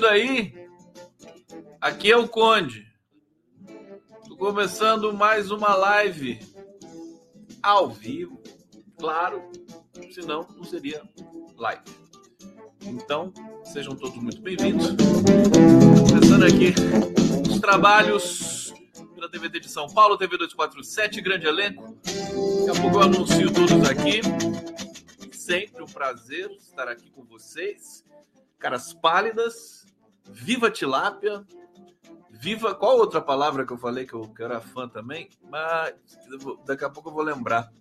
ouvindo aí? Aqui é o Conde. Tô começando mais uma live ao vivo, claro, senão não seria live. Então, sejam todos muito bem-vindos. Começando aqui os trabalhos pela TVT de São Paulo, TV 247, grande elenco. Daqui a pouco eu anuncio todos aqui. Sempre um prazer estar aqui com vocês. Caras pálidas, viva tilápia, viva. Qual outra palavra que eu falei que eu, que eu era fã também? Mas daqui a pouco eu vou lembrar.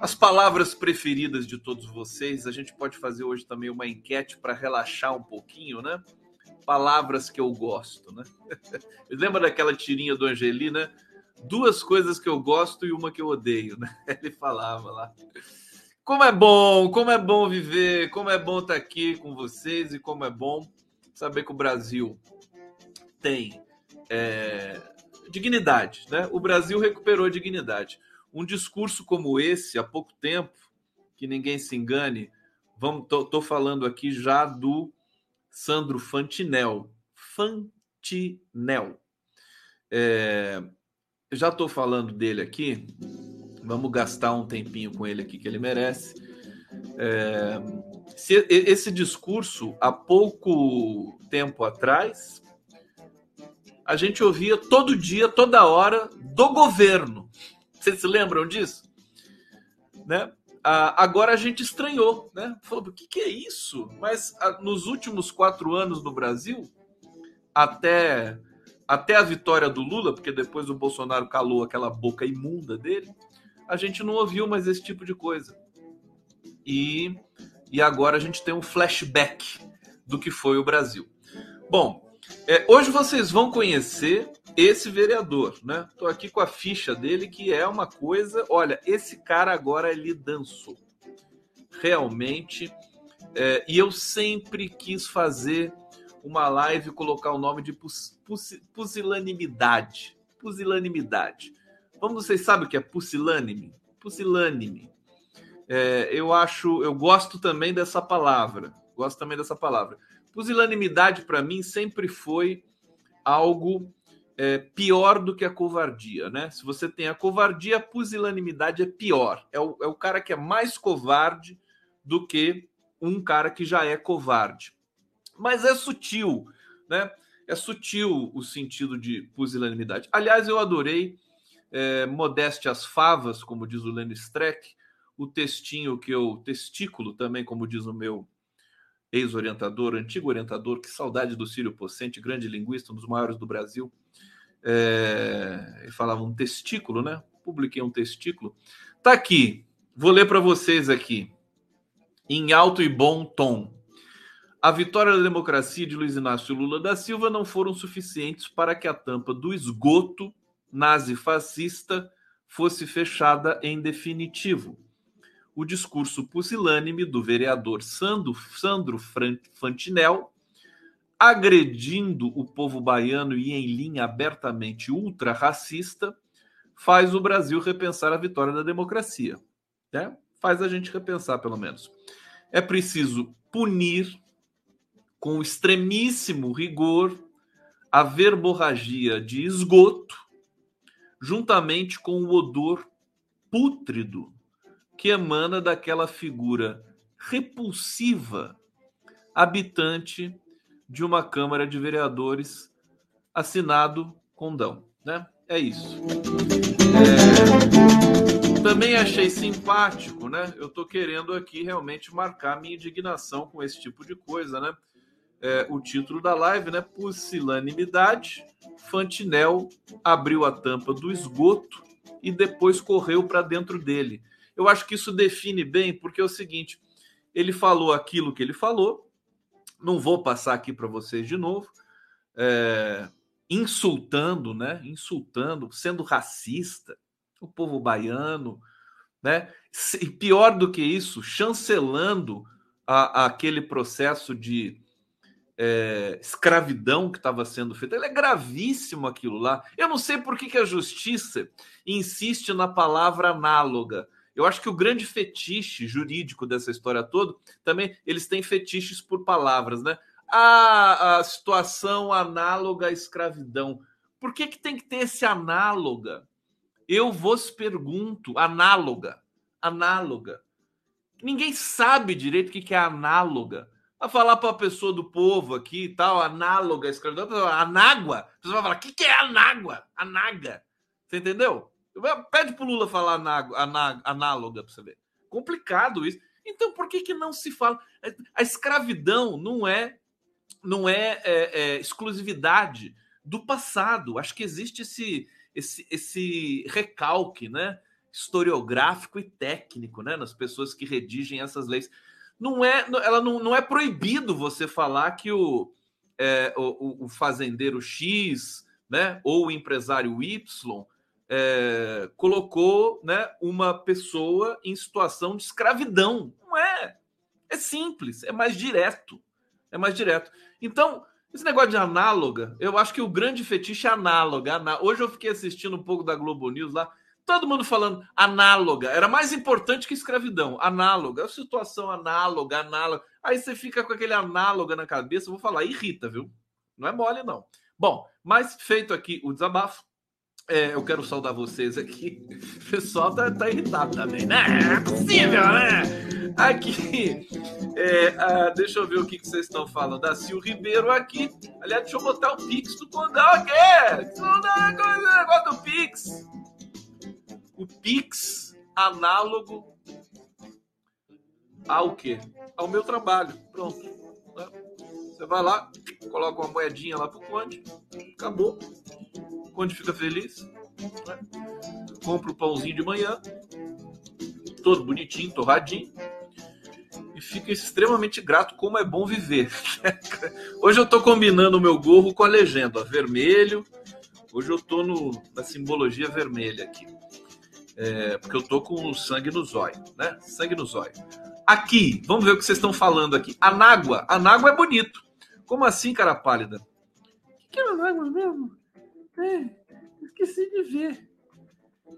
As palavras preferidas de todos vocês, a gente pode fazer hoje também uma enquete para relaxar um pouquinho, né? Palavras que eu gosto, né? Lembra daquela tirinha do Angeli, né? Duas coisas que eu gosto e uma que eu odeio, né? Ele falava lá. Como é bom, como é bom viver, como é bom estar aqui com vocês e como é bom saber que o Brasil tem é, dignidade, né? O Brasil recuperou a dignidade. Um discurso como esse, há pouco tempo, que ninguém se engane, vamos, tô, tô falando aqui já do Sandro Fantinel. Fantinel. É, já estou falando dele aqui. Vamos gastar um tempinho com ele aqui que ele merece. É, se, esse discurso, há pouco tempo atrás, a gente ouvia todo dia, toda hora, do governo. Vocês se lembram disso? Né? Agora a gente estranhou, né? Falou, o que, que é isso? Mas nos últimos quatro anos no Brasil, até, até a vitória do Lula, porque depois o Bolsonaro calou aquela boca imunda dele, a gente não ouviu mais esse tipo de coisa. E, e agora a gente tem um flashback do que foi o Brasil. Bom, é, hoje vocês vão conhecer esse vereador, né? Tô aqui com a ficha dele, que é uma coisa. Olha, esse cara agora ele dançou. Realmente. É, e eu sempre quis fazer uma live e colocar o nome de pus, pus, pusilanimidade. Pusilanimidade. Vamos, vocês sabem o que é pusilânime? Pusilânime. É, eu acho, eu gosto também dessa palavra. Gosto também dessa palavra. Pusilanimidade para mim sempre foi algo é, pior do que a covardia, né? Se você tem a covardia, a pusilanimidade é pior. É o, é o cara que é mais covarde do que um cara que já é covarde. Mas é sutil, né? É sutil o sentido de pusilanimidade. Aliás, eu adorei é, Modeste as Favas, como diz o Lenny Streck, o textinho que eu, testículo também, como diz o meu ex-orientador, antigo orientador, que saudade do Círio Pocente, grande linguista, um dos maiores do Brasil. É, ele falava um testículo, né? Publiquei um testículo. Tá aqui, vou ler para vocês aqui, em alto e bom tom. A vitória da democracia de Luiz Inácio Lula da Silva não foram suficientes para que a tampa do esgoto nazi-fascista fosse fechada em definitivo o discurso pusilânime do vereador Sandro, Sandro Fantinel, agredindo o povo baiano e em linha abertamente ultra-racista, faz o Brasil repensar a vitória da democracia. Né? Faz a gente repensar, pelo menos. É preciso punir com extremíssimo rigor a verborragia de esgoto, juntamente com o odor pútrido que emana daquela figura repulsiva, habitante de uma Câmara de Vereadores assinado condão, né? É isso. É... Também achei simpático, né? Eu tô querendo aqui realmente marcar minha indignação com esse tipo de coisa, né? É, o título da live, né? Pusilanimidade. Fantinel abriu a tampa do esgoto e depois correu para dentro dele. Eu acho que isso define bem, porque é o seguinte: ele falou aquilo que ele falou, não vou passar aqui para vocês de novo, é, insultando, né? Insultando, sendo racista, o povo baiano, né? E pior do que isso, chancelando a, a aquele processo de, é, escravidão que estava sendo feita. Ele é gravíssimo aquilo lá. Eu não sei por que, que a justiça insiste na palavra análoga. Eu acho que o grande fetiche jurídico dessa história toda, também eles têm fetiches por palavras, né? A, a situação análoga à escravidão. Por que, que tem que ter esse análoga? Eu vos pergunto, análoga, análoga. Ninguém sabe direito o que, que é análoga a falar para a pessoa do povo aqui e tal, análoga à escravidão, anágua. A pessoa vai falar: o que, que é anágua? Anága. Você entendeu? Pede para o Lula falar anágua, análoga para você ver. Complicado isso. Então, por que, que não se fala? A escravidão não é, não é, é, é exclusividade do passado. Acho que existe esse, esse, esse recalque né? historiográfico e técnico né? nas pessoas que redigem essas leis não é, ela não, não é proibido você falar que o, é, o, o, fazendeiro X, né, ou o empresário Y é, colocou, né, uma pessoa em situação de escravidão. Não é. É simples, é mais direto. É mais direto. Então, esse negócio de análoga, eu acho que o grande fetiche é análoga. Hoje eu fiquei assistindo um pouco da Globo News lá. Todo mundo falando análoga. Era mais importante que escravidão. Análoga. Situação análoga, análoga. Aí você fica com aquele análoga na cabeça. Vou falar, irrita, viu? Não é mole, não. Bom, mas feito aqui o desabafo, é, eu quero saudar vocês aqui. O pessoal tá, tá irritado também, né? É possível, né? Aqui, é, ah, deixa eu ver o que, que vocês estão falando. Da Sil Ribeiro aqui. Aliás, deixa eu botar o Pix do Condão aqui. O negócio do Pix o Pix análogo ao quê? Ao meu trabalho. Pronto. Você vai lá, coloca uma moedinha lá pro Conde, acabou. O Conde fica feliz. Né? Compra o pãozinho de manhã, todo bonitinho, torradinho. E fica extremamente grato como é bom viver. Hoje eu estou combinando o meu gorro com a legenda vermelho. Hoje eu estou na simbologia vermelha aqui. É, porque eu tô com o sangue no zóio, né? Sangue no zóio. Aqui, vamos ver o que vocês estão falando aqui. Anágua. Anágua é bonito. Como assim, cara pálida? O que, que é anágua mesmo? É, esqueci de ver.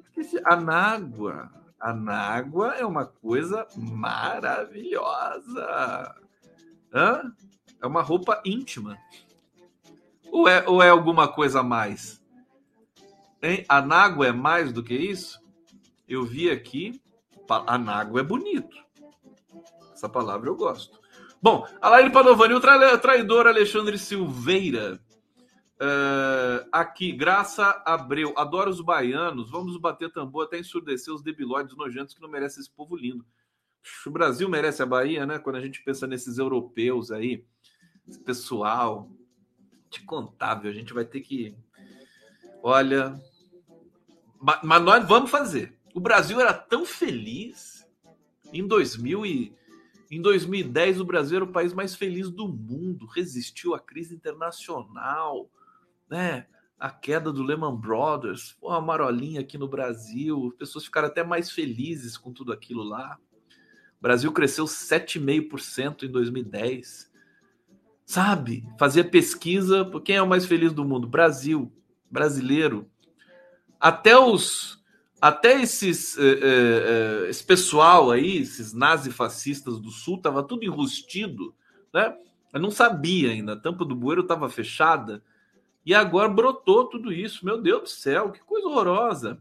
Esqueci. Anágua. Anágua é uma coisa maravilhosa. Hã? É uma roupa íntima. Ou é, ou é alguma coisa a mais? Hein? Anágua é mais do que isso? Eu vi aqui, anágua é bonito. Essa palavra eu gosto. Bom, Alain Padovani, o traidor Alexandre Silveira. Uh, aqui, Graça Abreu. Adoro os baianos. Vamos bater tambor até ensurdecer os debilóides nojentos que não merecem esse povo lindo. O Brasil merece a Bahia, né? Quando a gente pensa nesses europeus aí, esse pessoal de contábil, a gente vai ter que. Olha. Mas nós vamos fazer. O Brasil era tão feliz em 2000 e em 2010 o Brasil era o país mais feliz do mundo, resistiu à crise internacional, né? A queda do Lehman Brothers, pô, uma marolinha aqui no Brasil, as pessoas ficaram até mais felizes com tudo aquilo lá. O Brasil cresceu 7,5% em 2010. Sabe? Fazia pesquisa, quem é o mais feliz do mundo? Brasil, brasileiro. Até os até esses, eh, eh, esse pessoal aí, esses nazifascistas do Sul, estava tudo enrustido, né? Eu não sabia ainda, a tampa do bueiro estava fechada, e agora brotou tudo isso. Meu Deus do céu, que coisa horrorosa.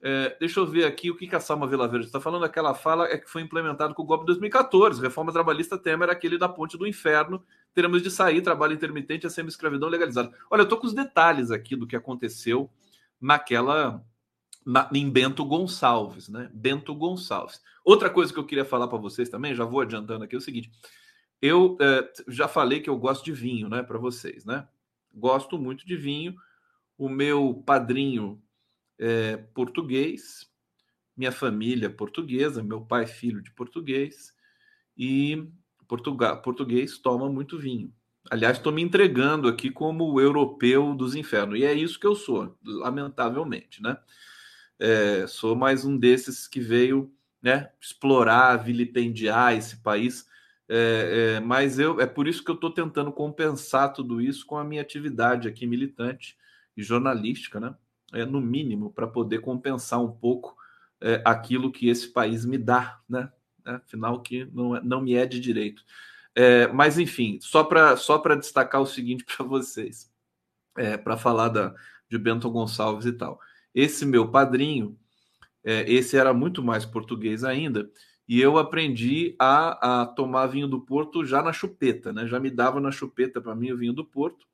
É, deixa eu ver aqui o que, que a Salma Vila Verde está falando. Aquela fala é que foi implementado com o golpe de 2014. Reforma trabalhista Temer, aquele da ponte do inferno. Teremos de sair, trabalho intermitente, a semi-escravidão legalizada. Olha, eu estou com os detalhes aqui do que aconteceu naquela na, em Bento Gonçalves, né? Bento Gonçalves. Outra coisa que eu queria falar para vocês também, já vou adiantando aqui, é o seguinte: eu é, já falei que eu gosto de vinho, né? Para vocês, né? Gosto muito de vinho. O meu padrinho é português, minha família portuguesa, meu pai filho de português e Portugal, português toma muito vinho. Aliás, estou me entregando aqui como o europeu dos infernos. E é isso que eu sou, lamentavelmente, né? É, sou mais um desses que veio né, explorar, vilipendiar esse país É, é, mas eu é por isso que eu estou tentando compensar tudo isso com a minha atividade aqui militante e jornalística, né? É, no mínimo, para poder compensar um pouco é, aquilo que esse país me dá, né? Afinal, que não, é, não me é de direito. É, mas, enfim, só para só destacar o seguinte para vocês, é, para falar da, de Bento Gonçalves e tal. Esse meu padrinho, é, esse era muito mais português ainda, e eu aprendi a, a tomar vinho do Porto já na chupeta, né? Já me dava na chupeta para mim o vinho do Porto.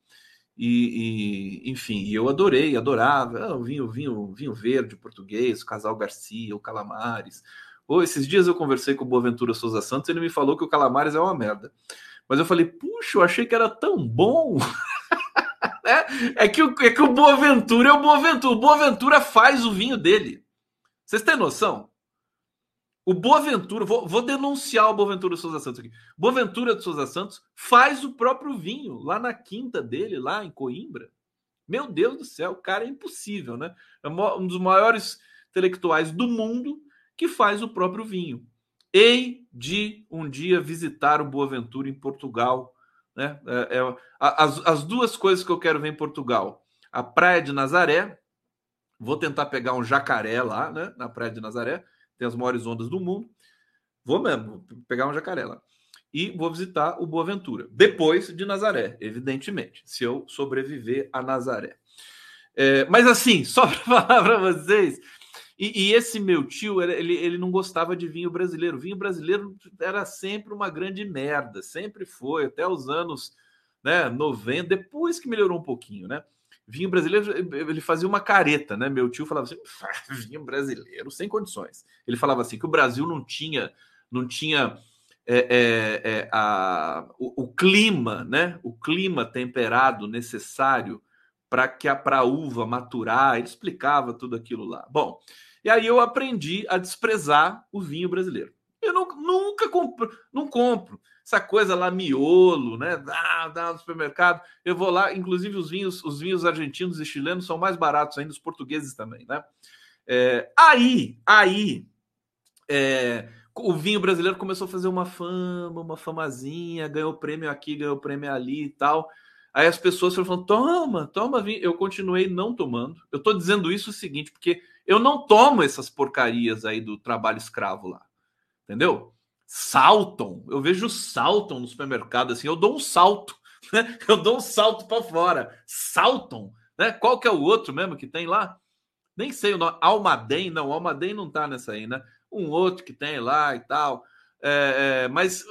E, e, enfim, eu adorei, adorava ah, vinho, vinho, vinho verde português, o Casal Garcia, o Calamares. Ou esses dias eu conversei com o Boaventura Souza Santos, ele me falou que o Calamares é uma merda. Mas eu falei, puxa, eu achei que era tão bom. é, é, que o, é que o Boaventura é o Boaventura. O Boaventura faz o vinho dele. Vocês têm noção? O Boaventura, vou, vou denunciar o Boaventura de Souza Santos aqui. Boaventura de Souza Santos faz o próprio vinho lá na quinta dele, lá em Coimbra. Meu Deus do céu, o cara é impossível, né? É um dos maiores intelectuais do mundo que faz o próprio vinho. Hei de um dia visitar o Boaventura em Portugal. Né? É, é, as, as duas coisas que eu quero ver em Portugal: a Praia de Nazaré. Vou tentar pegar um jacaré lá, né? Na Praia de Nazaré tem as maiores ondas do mundo. Vou mesmo, vou pegar um jacaré lá. E vou visitar o Boaventura. Depois de Nazaré, evidentemente, se eu sobreviver a Nazaré. É, mas assim, só para falar para vocês, e, e, esse meu tio, ele, ele não gostava de vinho brasileiro. Vinho brasileiro era sempre uma grande merda, sempre foi, até os anos né, 90, depois que melhorou um pouquinho, né? vinho brasileiro, ele fazia uma careta, né? Meu tio falava assim: vinho brasileiro sem condições. Ele falava assim que o Brasil não tinha, não tinha é, é, é, a, o, o, clima, né? O clima temperado necessário para que a pra uva maturar. Ele explicava tudo aquilo lá. Bom, e aí eu aprendi a desprezar o vinho brasileiro. Eu não, nunca compro, não compro essa coisa lá, miolo, né? Dá, dá no supermercado. Eu vou lá, inclusive os vinhos, os vinhos argentinos e chilenos são mais baratos ainda, os portugueses também, né? É, aí, aí, é, o vinho brasileiro começou a fazer uma fama, uma famazinha, ganhou prêmio aqui, ganhou prêmio ali e tal. Aí as pessoas foram falando: toma, toma vinho. Eu continuei não tomando. Eu tô dizendo isso o seguinte, porque eu não tomo essas porcarias aí do trabalho escravo lá. Entendeu? saltam. Eu vejo saltam no supermercado assim, eu dou um salto, né? Eu dou um salto para fora. Saltam, né? Qual que é o outro mesmo que tem lá? Nem sei o nome. Almaden, não, Almaden não tá nessa aí, né? Um outro que tem lá e tal. É, é, mas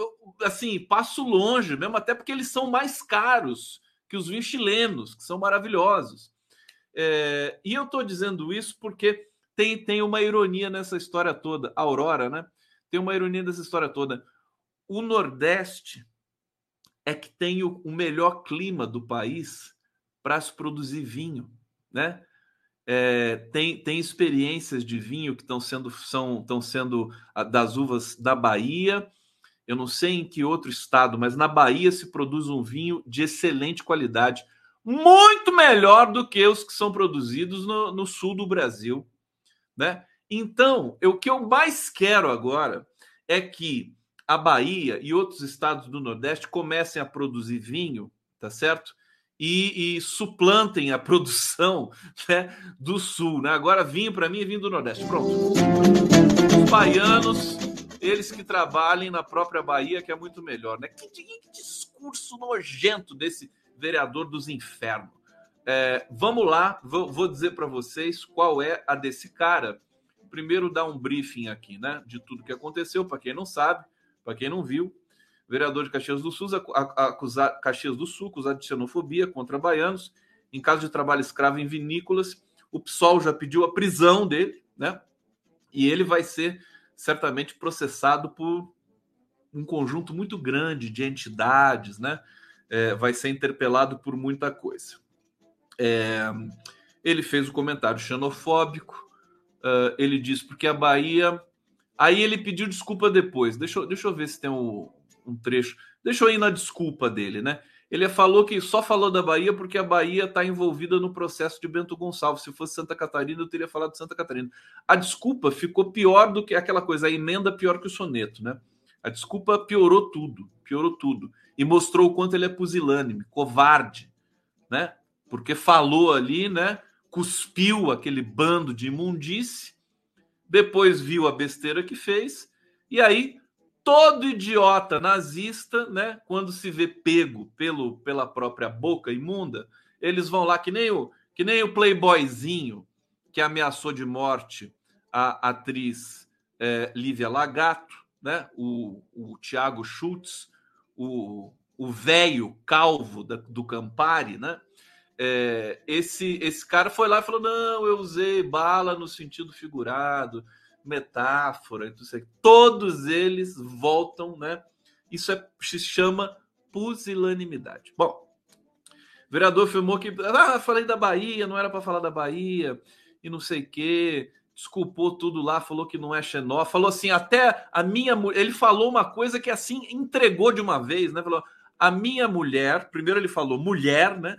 assim, passo longe mesmo, até porque eles são mais caros que os vinhos chilenos, que são maravilhosos. É, e eu estou dizendo isso porque tem, tem uma ironia nessa história toda. A Aurora, né? tem uma ironia dessa história toda. O Nordeste é que tem o, o melhor clima do país para se produzir vinho, né? É, tem, tem experiências de vinho que estão sendo são estão sendo das uvas da Bahia. Eu não sei em que outro estado, mas na Bahia se produz um vinho de excelente qualidade, muito melhor do que os que são produzidos no, no sul do Brasil, né? Então, o que eu mais quero agora é que a Bahia e outros estados do Nordeste comecem a produzir vinho, tá certo? E, e suplantem a produção né, do Sul. Né? Agora, vinho para mim é vinho do Nordeste. Pronto. Os baianos, eles que trabalhem na própria Bahia, que é muito melhor. Né? Que, que discurso nojento desse vereador dos infernos. É, vamos lá, vou, vou dizer para vocês qual é a desse cara primeiro dar um briefing aqui, né, de tudo que aconteceu, para quem não sabe, para quem não viu. Vereador de Caxias do Sul acusar Caxias do Sul acusado de xenofobia contra baianos em caso de trabalho escravo em vinícolas. O PSOL já pediu a prisão dele, né? E ele vai ser certamente processado por um conjunto muito grande de entidades, né? É, vai ser interpelado por muita coisa. É, ele fez o um comentário xenofóbico, Uh, ele diz porque a Bahia. Aí ele pediu desculpa depois. Deixa, eu, deixa eu ver se tem um, um trecho. Deixa eu ir na desculpa dele, né? Ele falou que só falou da Bahia porque a Bahia está envolvida no processo de Bento Gonçalves. Se fosse Santa Catarina, eu teria falado de Santa Catarina. A desculpa ficou pior do que aquela coisa, a emenda pior que o soneto, né? A desculpa piorou tudo, piorou tudo. E mostrou o quanto ele é pusilânime, covarde, né? Porque falou ali, né? Cuspiu aquele bando de imundície, depois viu a besteira que fez, e aí todo idiota nazista, né? Quando se vê pego pelo, pela própria boca imunda, eles vão lá que nem o que nem o playboyzinho que ameaçou de morte a atriz é, Lívia Lagato, né? O, o Tiago Schultz, o velho calvo da, do Campari, né? É, esse esse cara foi lá e falou: não, eu usei bala no sentido figurado metáfora, todos eles voltam, né? Isso é, se chama pusilanimidade. Bom, o vereador afirmou que ah, falei da Bahia, não era para falar da Bahia e não sei o quê, desculpou tudo lá, falou que não é xenó, falou assim, até a minha ele falou uma coisa que assim entregou de uma vez, né? Falou: "A minha mulher", primeiro ele falou mulher, né?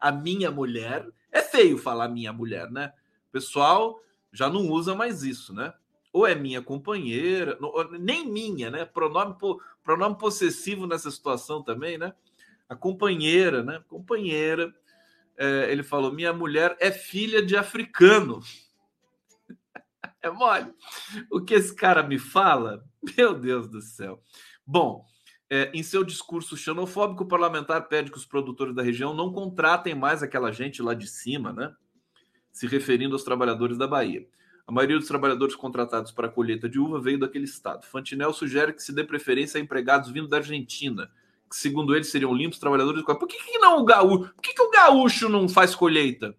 A minha mulher. É feio falar minha mulher, né? Pessoal, já não usa mais isso, né? Ou é minha companheira, nem minha, né? Pronome, pronome possessivo nessa situação também, né? A companheira, né? Companheira. É, ele falou: minha mulher é filha de africano. é mole. O que esse cara me fala? Meu Deus do céu. Bom, é, em seu discurso xenofóbico, o parlamentar pede que os produtores da região não contratem mais aquela gente lá de cima, né? Se referindo aos trabalhadores da Bahia. A maioria dos trabalhadores contratados para a colheita de uva veio daquele estado. Fantinel sugere que se dê preferência a empregados vindo da Argentina, que segundo ele seriam limpos trabalhadores. Por que, que não o gaúcho? Por que, que o gaúcho não faz colheita?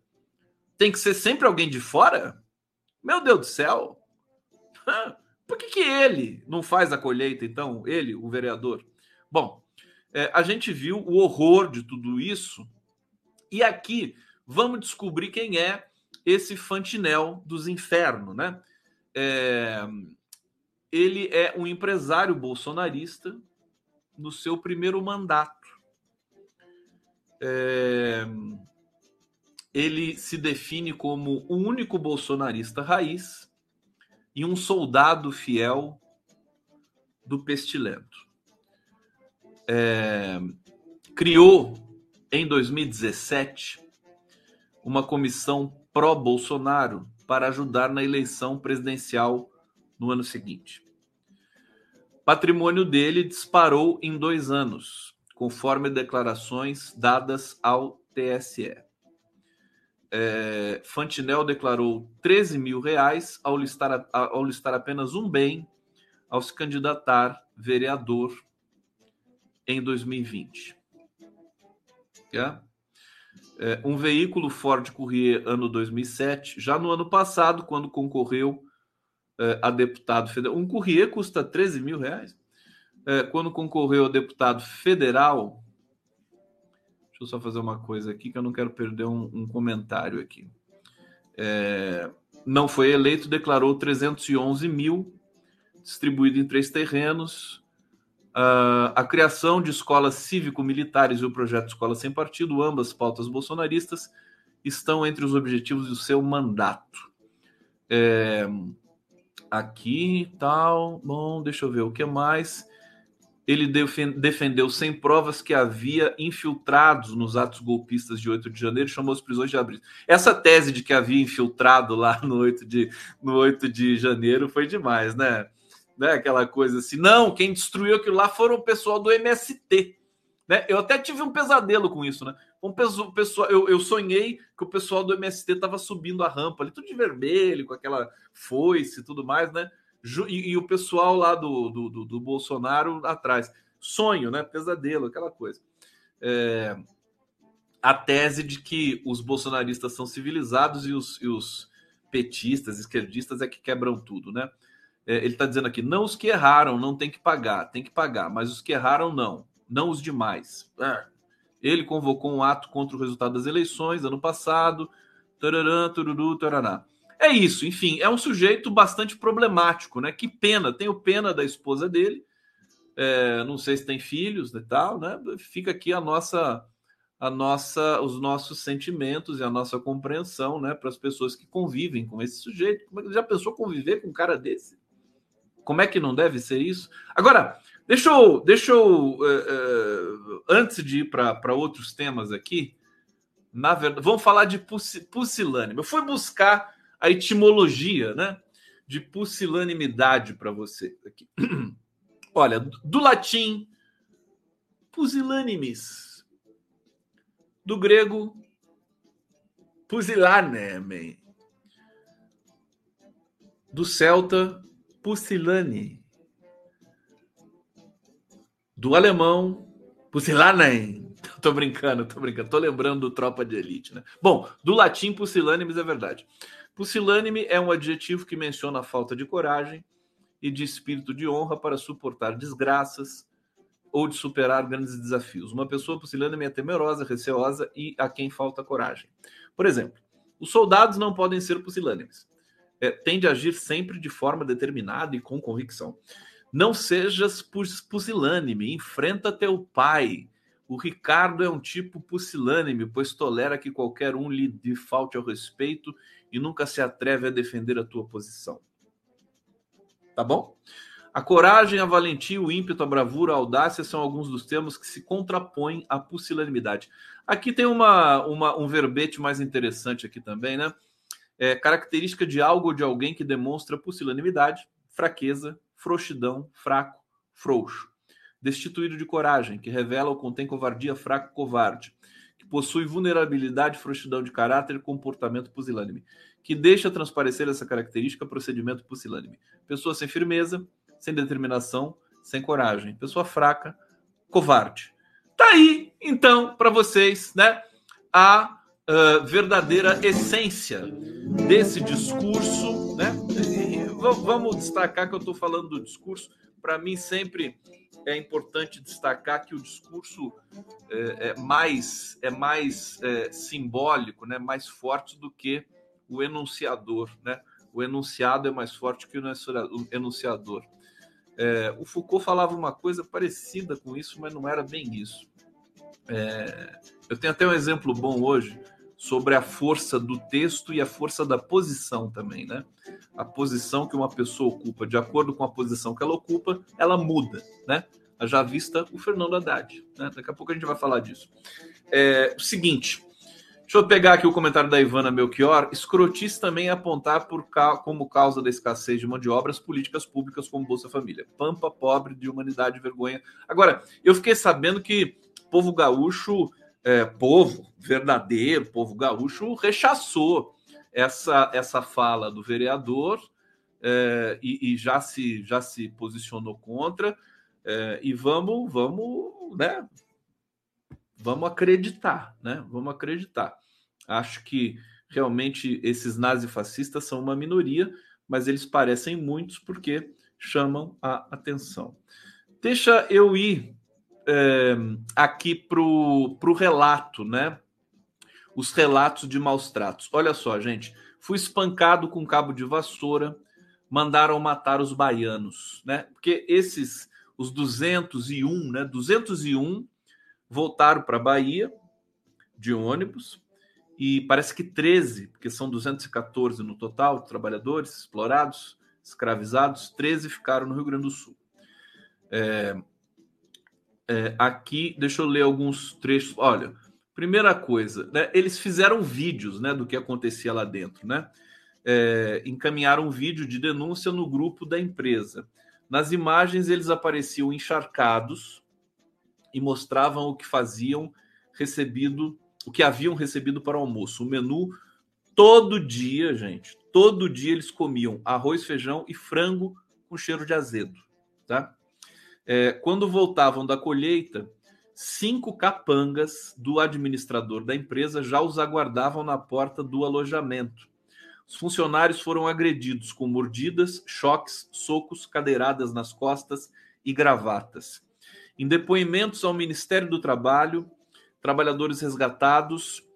Tem que ser sempre alguém de fora? Meu Deus do céu! Por que, que ele não faz a colheita, então? Ele, o vereador. Bom, é, a gente viu o horror de tudo isso. E aqui vamos descobrir quem é esse Fantinel dos infernos, né? É, ele é um empresário bolsonarista no seu primeiro mandato. É, ele se define como o único bolsonarista raiz e um soldado fiel do pestilento. É, criou em 2017 uma comissão pró-Bolsonaro para ajudar na eleição presidencial no ano seguinte. Patrimônio dele disparou em dois anos, conforme declarações dadas ao TSE. É, Fantinel declarou 13 mil reais ao listar, ao listar apenas um bem ao se candidatar vereador em 2020. Yeah? É, um veículo Ford Courier ano 2007, já no ano passado, quando concorreu é, a deputado federal. Um Courier custa 13 mil reais. É, quando concorreu a deputado federal. Deixa eu só fazer uma coisa aqui que eu não quero perder um, um comentário aqui. É, não foi eleito, declarou 311 mil, distribuído em três terrenos, Uh, a criação de escolas cívico-militares e o projeto Escola Sem Partido, ambas pautas bolsonaristas, estão entre os objetivos do seu mandato. É, aqui tal, bom, deixa eu ver o que mais. Ele defendeu sem provas que havia infiltrados nos atos golpistas de 8 de janeiro e chamou as prisões de abril. Essa tese de que havia infiltrado lá no 8 de, no 8 de janeiro foi demais, né? Né? Aquela coisa assim, não, quem destruiu aquilo lá foram o pessoal do MST. Né? Eu até tive um pesadelo com isso, né? Um pessoal, eu, eu sonhei que o pessoal do MST estava subindo a rampa ali, tudo de vermelho, com aquela foice e tudo mais, né? E, e o pessoal lá do, do, do, do, Bolsonaro atrás. Sonho, né? Pesadelo, aquela coisa. É, a tese de que os bolsonaristas são civilizados e os, e os petistas, esquerdistas é que quebram tudo, né? É, ele está dizendo aqui: não os que erraram não tem que pagar, tem que pagar, mas os que erraram não, não os demais. É. Ele convocou um ato contra o resultado das eleições ano passado. Tararã, tururu, tarará. É isso, enfim, é um sujeito bastante problemático, né? Que pena, tenho pena da esposa dele. É, não sei se tem filhos e tal, né? Fica aqui a nossa, a nossa, os nossos sentimentos e a nossa compreensão, né, para as pessoas que convivem com esse sujeito. Como é que já pensou conviver com um cara desse? Como é que não deve ser isso? Agora, deixa eu, deixa eu uh, uh, antes de ir para outros temas aqui, na verdade, vamos falar de pusilânime. Eu fui buscar a etimologia, né, de pusilanimidade para você aqui. Olha, do latim pusilânimes, do grego pusilane, do celta pusilane, do alemão pusilane. Tô brincando, tô brincando. Tô lembrando do Tropa de Elite, né? Bom, do latim pusilânimes é verdade. Pusilânime é um adjetivo que menciona a falta de coragem e de espírito de honra para suportar desgraças ou de superar grandes desafios. Uma pessoa pusilânime é temerosa, receosa e a quem falta coragem. Por exemplo, os soldados não podem ser pusilânimes. É, tende a agir sempre de forma determinada e com convicção. Não sejas pusilânime, enfrenta teu pai. O Ricardo é um tipo pusilânime, pois tolera que qualquer um lhe falte ao respeito e nunca se atreve a defender a tua posição. Tá bom? A coragem, a valentia, o ímpeto, a bravura, a audácia são alguns dos termos que se contrapõem à pusilanimidade. Aqui tem uma, uma, um verbete mais interessante aqui também, né? É, característica de algo ou de alguém que demonstra pusilanimidade, fraqueza, frouxidão, fraco, frouxo. Destituído de coragem, que revela ou contém covardia, fraco, covarde possui vulnerabilidade, frouxidão de caráter comportamento pusilânime, que deixa transparecer essa característica procedimento pusilânime. Pessoa sem firmeza, sem determinação, sem coragem. Pessoa fraca, covarde. Tá aí, então, para vocês, né, a uh, verdadeira essência desse discurso, né? Vamos destacar que eu estou falando do discurso. Para mim, sempre é importante destacar que o discurso é, é mais é mais é, simbólico, né, mais forte do que o enunciador, né? O enunciado é mais forte que o enunciador. É, o Foucault falava uma coisa parecida com isso, mas não era bem isso. É, eu tenho até um exemplo bom hoje sobre a força do texto e a força da posição também, né? A posição que uma pessoa ocupa, de acordo com a posição que ela ocupa, ela muda, né? Já vista o Fernando Haddad, né? Daqui a pouco a gente vai falar disso. É, o seguinte, deixa eu pegar aqui o comentário da Ivana Melchior. Escrotice também é apontar por como causa da escassez de mão de obras políticas públicas como Bolsa Família. Pampa, pobre, de humanidade, vergonha. Agora, eu fiquei sabendo que povo gaúcho é, povo verdadeiro, povo gaúcho, rechaçou essa, essa fala do vereador é, e, e, já, se, já se posicionou contra. É, e vamos, vamos, né? Vamos acreditar, né? Vamos acreditar. Acho que realmente esses nazifascistas são uma minoria, mas eles parecem muitos porque chamam a atenção. Deixa eu ir é, aqui para o relato, né? Os relatos de maus tratos. Olha só, gente. Fui espancado com cabo de vassoura, mandaram matar os baianos, né? Porque esses, os 201, né? 201 voltaram para a Bahia de ônibus e parece que 13, porque são 214 no total, trabalhadores explorados, escravizados, 13 ficaram no Rio Grande do Sul. É, é, aqui, deixa eu ler alguns trechos. Olha, primeira coisa, né, eles fizeram vídeos né, do que acontecia lá dentro, né? É, encaminharam um vídeo de denúncia no grupo da empresa. Nas imagens, eles apareciam encharcados e mostravam o que faziam recebido, o que haviam recebido para o almoço. O menu todo dia, gente, todo dia eles comiam arroz, feijão e frango com cheiro de azedo, tá? É, quando voltavam da colheita, cinco capangas do administrador da empresa já os aguardavam na porta do alojamento. Os funcionários foram agredidos com mordidas, choques, socos, cadeiradas nas costas e gravatas. Em depoimentos ao Ministério do Trabalho, trabalhadores resgatados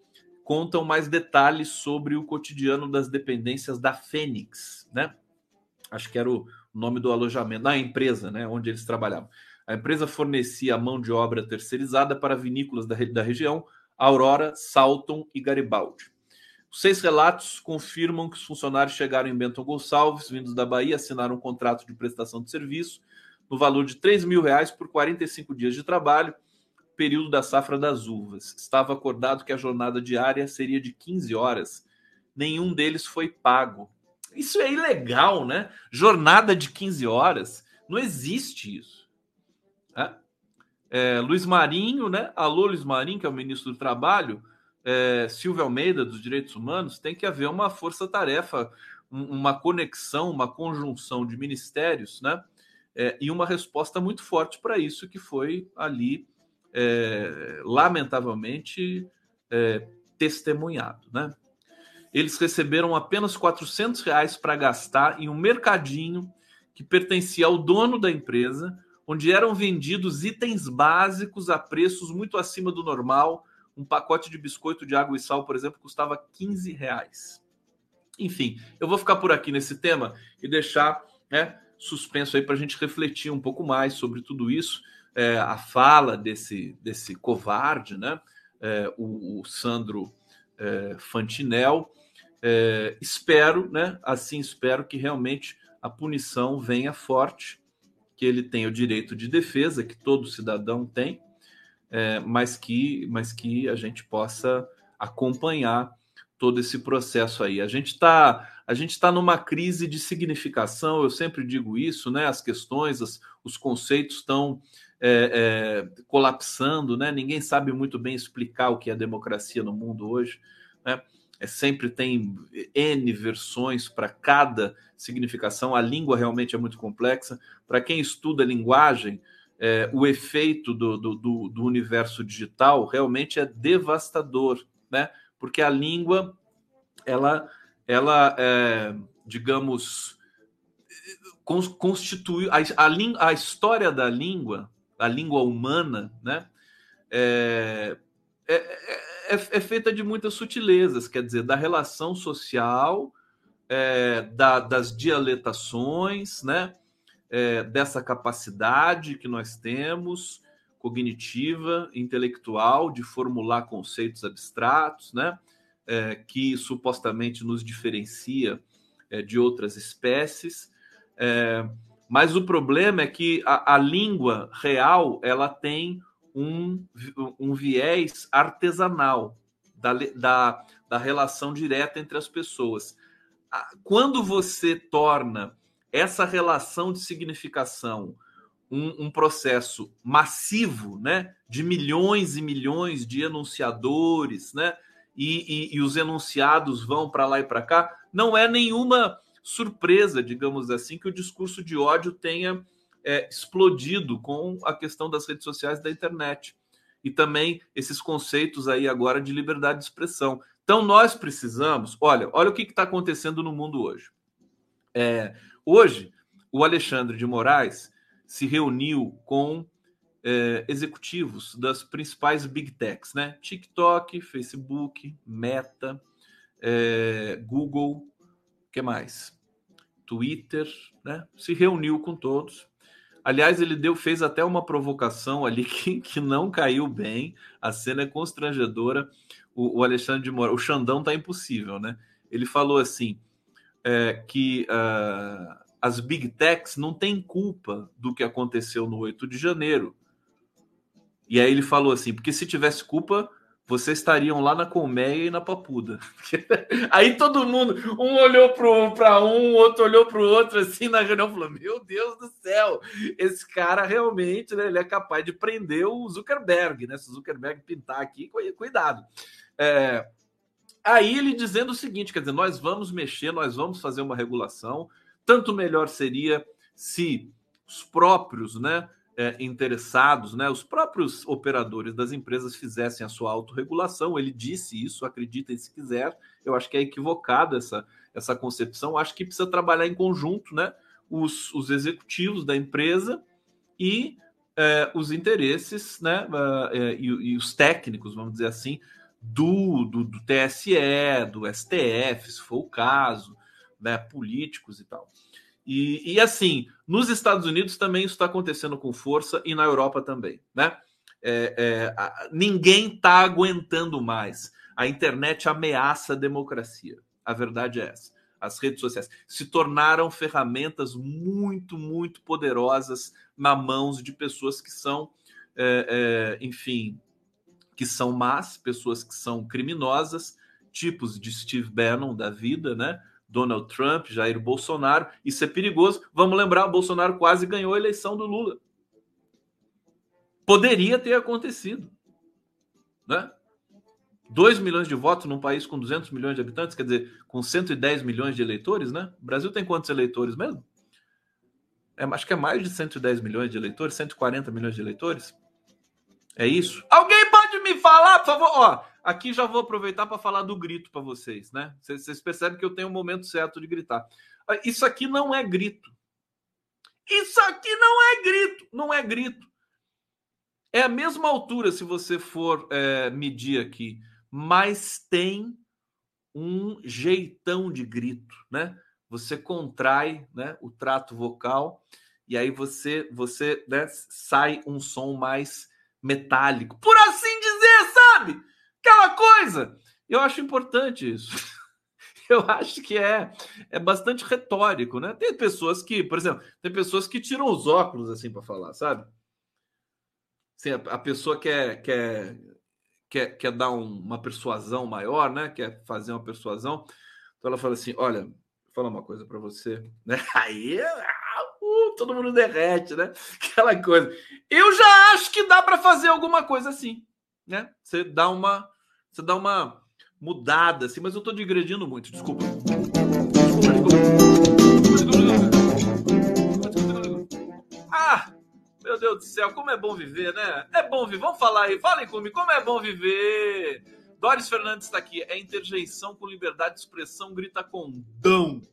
contam mais detalhes sobre o cotidiano das dependências da Fênix, né? Acho que era o, nome do alojamento, da empresa, né, onde eles trabalhavam. A empresa fornecia mão de obra terceirizada para vinícolas da, da região, Aurora, Salton e Garibaldi. Os seis relatos confirmam que os funcionários chegaram em Bento Gonçalves, vindos da Bahia, assinaram um contrato de prestação de serviço no valor de 3 mil reais por 45 dias de trabalho, período da safra das uvas. Estava acordado que a jornada diária seria de 15 horas. Nenhum deles foi pago. Isso é ilegal, né? Jornada de 15 horas. Não existe isso. É? É, Luiz Marinho, né? Alô, Luiz Marinho, que é o ministro do Trabalho, é, Silvio Almeida, dos Direitos Humanos, tem que haver uma força-tarefa, uma conexão, uma conjunção de ministérios, né? É, e uma resposta muito forte para isso, que foi ali, é, lamentavelmente, é, testemunhado, né? Eles receberam apenas 400 reais para gastar em um mercadinho que pertencia ao dono da empresa, onde eram vendidos itens básicos a preços muito acima do normal. Um pacote de biscoito de água e sal, por exemplo, custava 15 reais. Enfim, eu vou ficar por aqui nesse tema e deixar né, suspenso aí para a gente refletir um pouco mais sobre tudo isso. É, a fala desse, desse covarde, né? É, o, o, Sandro é, Fantinel. É, espero, né? Assim espero que realmente a punição venha forte, que ele tenha o direito de defesa, que todo cidadão tem, é, mas, que, mas que a gente possa acompanhar todo esse processo aí. A gente está a gente está numa crise de significação, eu sempre digo isso, né? As questões, as, os conceitos estão é, é, colapsando, né? Ninguém sabe muito bem explicar o que é democracia no mundo hoje, né? É, sempre tem N versões para cada significação. A língua realmente é muito complexa. Para quem estuda linguagem, é, o efeito do, do, do, universo digital realmente é devastador, né? Porque a língua, ela, ela é, digamos, constitui a, a, a, história da língua, a língua humana, né? É, é, é é, feita de muitas sutilezas, quer dizer, da relação social, é, da, das dialetações, né? É, dessa capacidade que nós temos, cognitiva, intelectual, de formular conceitos abstratos, né? É, que supostamente nos diferencia é, de outras espécies. É, mas o problema é que a, a língua real ela tem um, um viés artesanal da, da, da relação direta entre as pessoas. Quando você torna essa relação de significação um, um, processo massivo, né, de milhões e milhões de enunciadores, né, e, e, e os enunciados vão para lá e para cá, não é nenhuma surpresa, digamos assim, que o discurso de ódio tenha é, explodido com a questão das redes sociais da internet. E também esses conceitos aí agora de liberdade de expressão. Então, nós precisamos. Olha, olha o que está acontecendo no mundo hoje. É, hoje, o Alexandre de Moraes se reuniu com é, executivos das principais big techs, né? TikTok, Facebook, Meta, é, Google, que mais? Twitter, né? Se reuniu com todos Aliás, ele deu, fez até uma provocação ali que, que não caiu bem. A cena é constrangedora. O, o Alexandre de Moura, o Xandão tá impossível, né? Ele falou assim é, que uh, as big techs não têm culpa do que aconteceu no 8 de janeiro. E aí ele falou assim, porque se tivesse culpa, vocês estariam lá na colmeia e na papuda. Aí todo mundo, um olhou para um, outro olhou para o outro, assim, na reunião, falou: Meu Deus do céu, esse cara realmente né, ele é capaz de prender o Zuckerberg, né? Se o Zuckerberg pintar aqui, cuidado. É, aí ele dizendo o seguinte: quer dizer, nós vamos mexer, nós vamos fazer uma regulação, tanto melhor seria se os próprios, né? É, interessados, né, os próprios operadores das empresas fizessem a sua autorregulação. Ele disse isso, acreditem se quiser. Eu acho que é equivocada essa, essa concepção. Acho que precisa trabalhar em conjunto, né? Os, os executivos da empresa e é, os interesses, né? É, e, e, os técnicos, vamos dizer assim, do, do, do TSE, do STF, se for o caso, né? Políticos e tal. E, e assim, nos Estados Unidos também isso está acontecendo com força e na Europa também, né? É, é, ninguém está aguentando mais. A internet ameaça a democracia. A verdade é essa. As redes sociais se tornaram ferramentas muito, muito poderosas na mãos de pessoas que são, é, é, enfim, que são más, pessoas que são criminosas, tipos de Steve Bannon da vida, né? Donald Trump, Jair Bolsonaro. Isso é perigoso. Vamos lembrar, o Bolsonaro quase ganhou a eleição do Lula. Poderia ter acontecido, né? 2 milhões de votos num país com 200 milhões de habitantes, quer dizer, com 110 milhões de eleitores, né? O Brasil tem quantos eleitores mesmo? É, acho que é mais de 110 milhões de eleitores, 140 milhões de eleitores. É isso? Alguém pode me falar, por favor? Ó, aqui já vou aproveitar para falar do grito para vocês, né? Vocês percebem que eu tenho um momento certo de gritar. Ah, isso aqui não é grito. Isso aqui não é grito. Não é grito. É a mesma altura se você for é, medir aqui, mas tem um jeitão de grito, né? Você contrai, né, o trato vocal e aí você você né, sai um som mais metálico, por assim dizer, sabe? Aquela coisa. Eu acho importante isso. Eu acho que é, é bastante retórico, né? Tem pessoas que, por exemplo, tem pessoas que tiram os óculos assim para falar, sabe? Assim, a, a, pessoa quer, quer, quer, quer dar um, uma persuasão maior, né? Quer fazer uma persuasão. Então ela fala assim: olha, vou falar uma coisa para você, né? Aí uh, todo mundo derrete, né? Aquela coisa. Eu já acho que dá para fazer alguma coisa assim, né? Você dá uma, você dá uma mudada assim, mas eu estou digredindo muito. Desculpa. Desculpa, desculpa. Ah, meu Deus do céu, como é bom viver, né? É bom viver. Vamos falar aí, falem comigo, como é bom viver. Doris Fernandes está aqui. É interjeição com liberdade de expressão, grita com dão.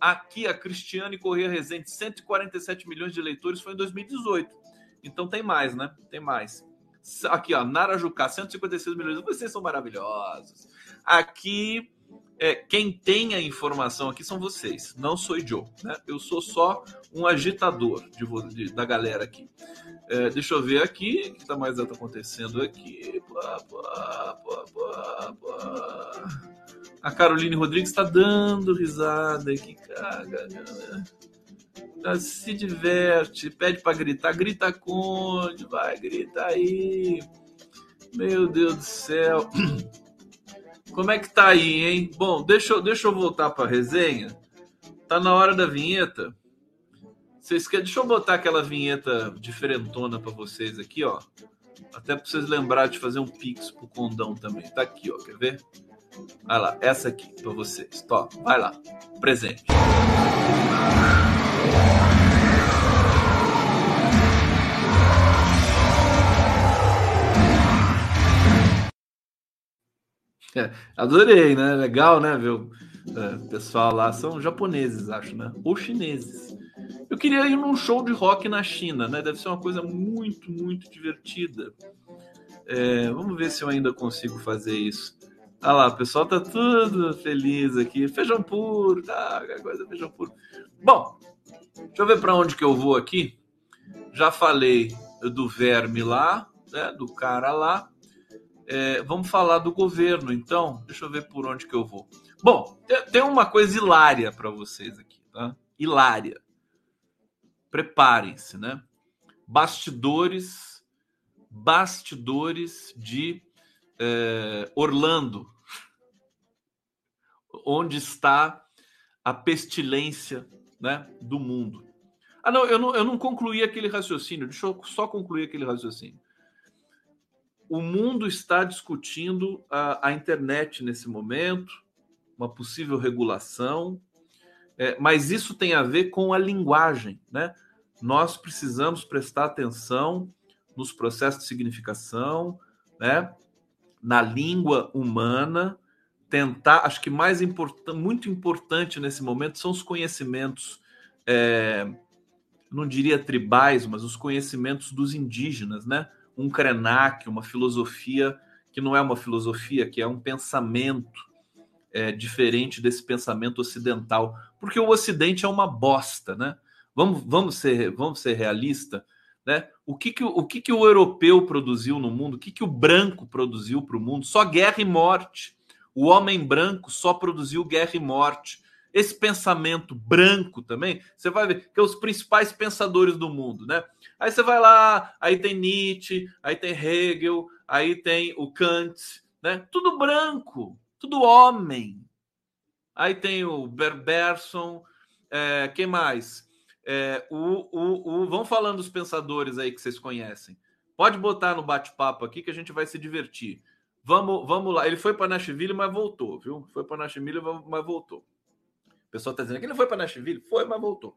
Aqui, a Cristiane Corrêa Rezende, 147 milhões de eleitores, foi em 2018. Então tem mais, né? Tem mais. Aqui, ó, Nara Jucá, 156 milhões. Vocês são maravilhosos. Aqui, é, quem tem a informação aqui são vocês, não sou eu. Né? Eu sou só um agitador de, de da galera aqui. É, deixa eu ver aqui o que está mais acontecendo aqui. A Caroline Rodrigues está dando risada. Que caga, né? Se diverte, pede para gritar. Grita Conde, vai, grita aí. Meu Deus do céu. Como é que tá aí, hein? Bom, deixa eu, deixa eu voltar para a resenha. Tá na hora da vinheta. Vocês querem? Deixa eu botar aquela vinheta diferentona para vocês aqui, ó. Até para vocês lembrar de fazer um pix pro condão também. Tá aqui, ó. Quer ver? Vai lá, essa aqui para vocês. Top. Vai lá. Presente. É, adorei, né? Legal, né? O é, pessoal lá são japoneses, acho, né? Ou chineses. Eu queria ir num show de rock na China, né? Deve ser uma coisa muito, muito divertida. É, vamos ver se eu ainda consigo fazer isso. Olha lá, o pessoal tá tudo feliz aqui. Feijão puro, tá? Coisa feijão puro. Bom, deixa eu ver para onde que eu vou aqui. Já falei do verme lá, né? Do cara lá. É, vamos falar do governo, então. Deixa eu ver por onde que eu vou. Bom, tem uma coisa hilária para vocês aqui, tá? Hilária. Preparem-se, né? Bastidores, bastidores de é, Orlando, onde está a pestilência né, do mundo. Ah, não eu, não, eu não concluí aquele raciocínio, deixa eu só concluir aquele raciocínio. O mundo está discutindo a, a internet nesse momento, uma possível regulação, é, mas isso tem a ver com a linguagem, né? Nós precisamos prestar atenção nos processos de significação, né? Na língua humana, tentar, acho que mais muito importante nesse momento são os conhecimentos, é, não diria tribais, mas os conhecimentos dos indígenas, né? Um Krenak, uma filosofia que não é uma filosofia, que é um pensamento é, diferente desse pensamento ocidental, porque o Ocidente é uma bosta, né? Vamos, vamos ser, vamos ser realista, né? O que, que, o, que, que o europeu produziu no mundo? O que, que o branco produziu para o mundo? Só guerra e morte. O homem branco só produziu guerra e morte. Esse pensamento branco também, você vai ver que é os principais pensadores do mundo, né? Aí você vai lá, aí tem Nietzsche, aí tem Hegel, aí tem o Kant, né? Tudo branco, tudo homem. Aí tem o Berberson, é, quem mais? É, o, o, o, vão falando dos pensadores aí que vocês conhecem. Pode botar no bate-papo aqui que a gente vai se divertir. Vamos, vamos lá. Ele foi para Nashville, mas voltou, viu? Foi para Nashville, mas voltou. Pessoal está dizendo que ele foi para Nashville, foi, mas voltou.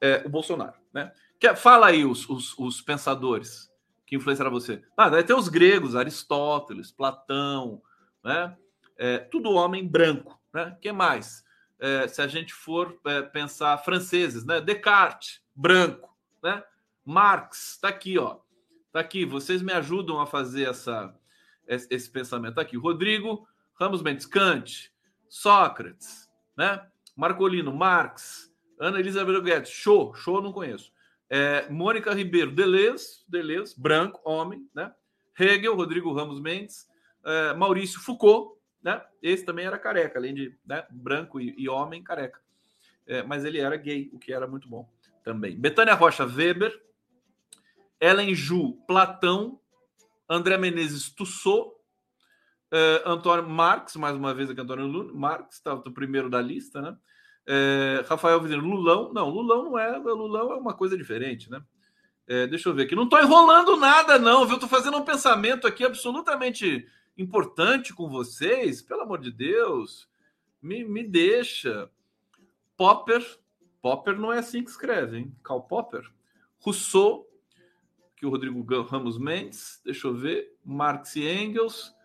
É, o Bolsonaro, né? Que, fala aí os, os, os pensadores que influenciaram você. Ah, vai ter os gregos, Aristóteles, Platão, né? É, tudo homem branco, né? Que mais? é, se a gente for é, pensar franceses, né? Descartes, branco, né? Marx, está aqui, ó. Está aqui. Vocês me ajudam a fazer essa, esse pensamento. Está aqui. Rodrigo Ramos Mendes, Kant, Sócrates, né? Marcolino, Marx, Ana Elizabeth Guedes, show, show não conheço. É, Mônica Ribeiro, Deleuze, Deleuze, branco, homem, né? Hegel, Rodrigo Ramos Mendes, é, Maurício Foucault, né? Esse também era careca, além de né, branco e, e, homem, careca. É, mas ele era gay, o que era muito bom também. Betânia Rocha Weber, Ellen Ju Platão, André Menezes Tussaud, é, Antônio Marx, mais uma vez aqui, Antônio Lula, estava tá, o primeiro da lista, né? É, Rafael Vizino, Lulão, não, Lulão não é, Lulão é uma coisa diferente, né? É, deixa eu ver aqui, não estou enrolando nada, não, viu? Estou fazendo um pensamento aqui absolutamente importante com vocês, pelo amor de Deus, me, me deixa. Popper, Popper não é assim que escreve, hein? Karl Popper. Rousseau, que o Rodrigo Ramos Mendes, deixa eu ver, Marx e Engels.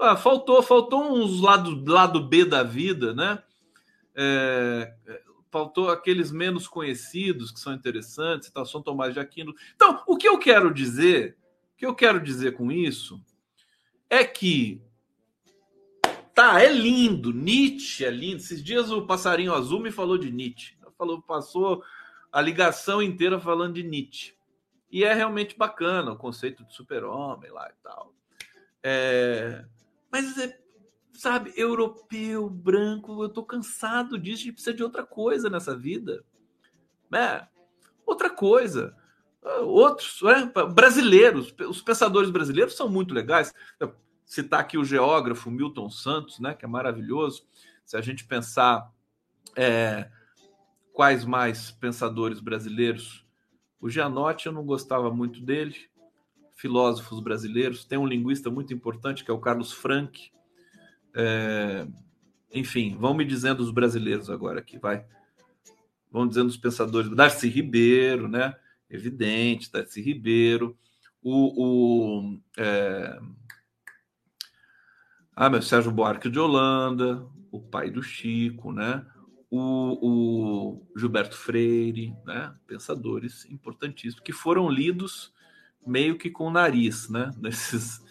Ah, faltou, faltou uns lado, lado B da vida, né? É, faltou aqueles menos conhecidos que são interessantes, tá? São Tomás de Aquino. Então, o que eu quero dizer, o que eu quero dizer com isso é que tá, é lindo, Nietzsche é lindo. Esses dias o passarinho azul me falou de Nietzsche. Falou, passou a ligação inteira falando de Nietzsche. E é realmente bacana o conceito de super-homem lá e tal. É, mas é, sabe, europeu, branco, eu tô cansado disso, a gente precisa de outra coisa nessa vida. Né? Outra coisa outros, né? brasileiros, os pensadores brasileiros são muito legais. Citar aqui o geógrafo Milton Santos, né, que é maravilhoso. Se a gente pensar é, quais mais pensadores brasileiros, o Gianotti eu não gostava muito dele. Filósofos brasileiros, tem um linguista muito importante que é o Carlos Frank. É, enfim, vão me dizendo os brasileiros agora aqui, vai. Vão dizendo os pensadores, Darcy Ribeiro, né? evidente, Darcy Ribeiro, o, o é... ah, meu Sérgio Buarque de Holanda, o pai do Chico, né? O, o Gilberto Freire, né? Pensadores importantíssimos que foram lidos meio que com o nariz, né? Nesses,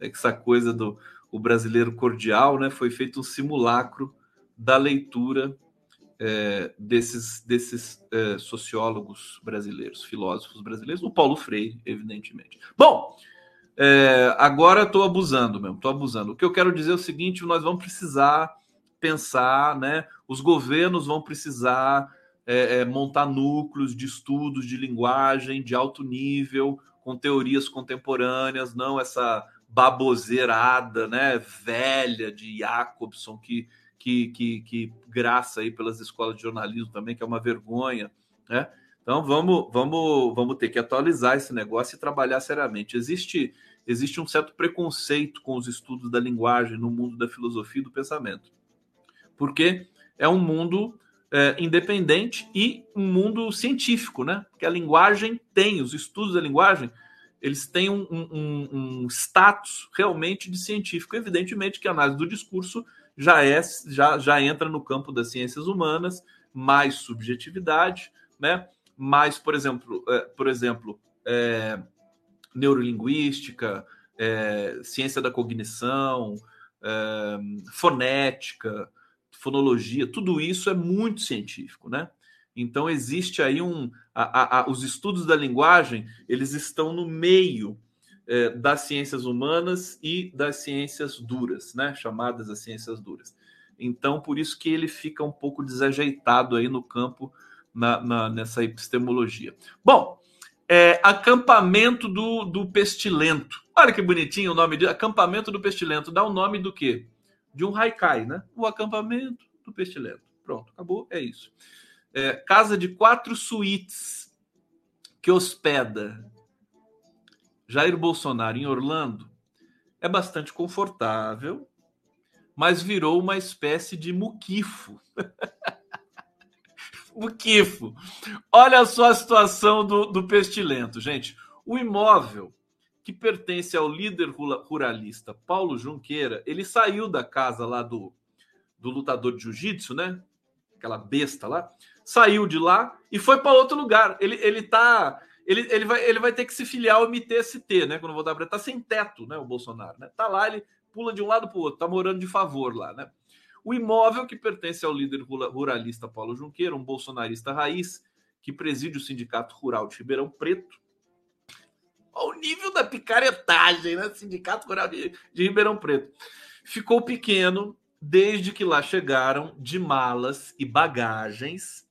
essa coisa do o brasileiro cordial, né? Foi feito um simulacro da leitura é, desses, desses é, sociólogos brasileiros, filósofos brasileiros, o Paulo Freire, evidentemente. Bom, é, agora estou abusando mesmo, estou abusando. O que eu quero dizer é o seguinte: nós vamos precisar pensar, né? Os governos vão precisar é, é, montar núcleos de estudos de linguagem de alto nível, com teorias contemporâneas, não essa baboseirada, né, velha de Jacobson que que, que, que graça aí pelas escolas de jornalismo também, que é uma vergonha, né? Então vamos, vamos, vamos ter que atualizar esse negócio e trabalhar seriamente. Existe, existe um certo preconceito com os estudos da linguagem no mundo da filosofia e do pensamento, porque é um mundo é, independente e um mundo científico, né? Porque a linguagem tem, os estudos da linguagem, eles têm um, um, um status realmente de científico. Evidentemente que a análise do discurso já é já, já entra no campo das ciências humanas, mais subjetividade, né? Mais, por exemplo, é, por exemplo, é, neurolinguística, é, ciência da cognição, é, fonética, fonologia, tudo isso é muito científico, né? Então existe aí um. A, a, os estudos da linguagem eles estão no meio é, das ciências humanas e das ciências duras, né? Chamadas as ciências duras. Então, por isso que ele fica um pouco desajeitado aí no campo na, na nessa epistemologia. Bom, é, acampamento do, do pestilento. Olha que bonitinho o nome de acampamento do pestilento. Dá o nome do quê? De um haikai, né? O acampamento do pestilento. Pronto, acabou, é isso. É, casa de quatro suítes que hospeda Jair Bolsonaro em Orlando é bastante confortável, mas virou uma espécie de muquifo. muquifo. Olha só a situação do, do pestilento, gente. O imóvel que pertence ao líder ruralista Paulo Junqueira, ele saiu da casa lá do, do lutador de jiu-jitsu, né? Aquela besta lá. Saiu de lá e foi para outro lugar. Ele, ele tá ele, ele, vai, ele vai ter que se filiar ao MTST, né? Quando voltar para tá sem teto, né? O Bolsonaro, né? Tá lá, ele pula de um lado para o outro, tá morando de favor lá, né? O imóvel que pertence ao líder ruralista Paulo Junqueira, um bolsonarista raiz, que preside o Sindicato Rural de Ribeirão Preto. Olha o nível da picaretagem, né? Sindicato Rural de, de Ribeirão Preto. Ficou pequeno desde que lá chegaram de malas e bagagens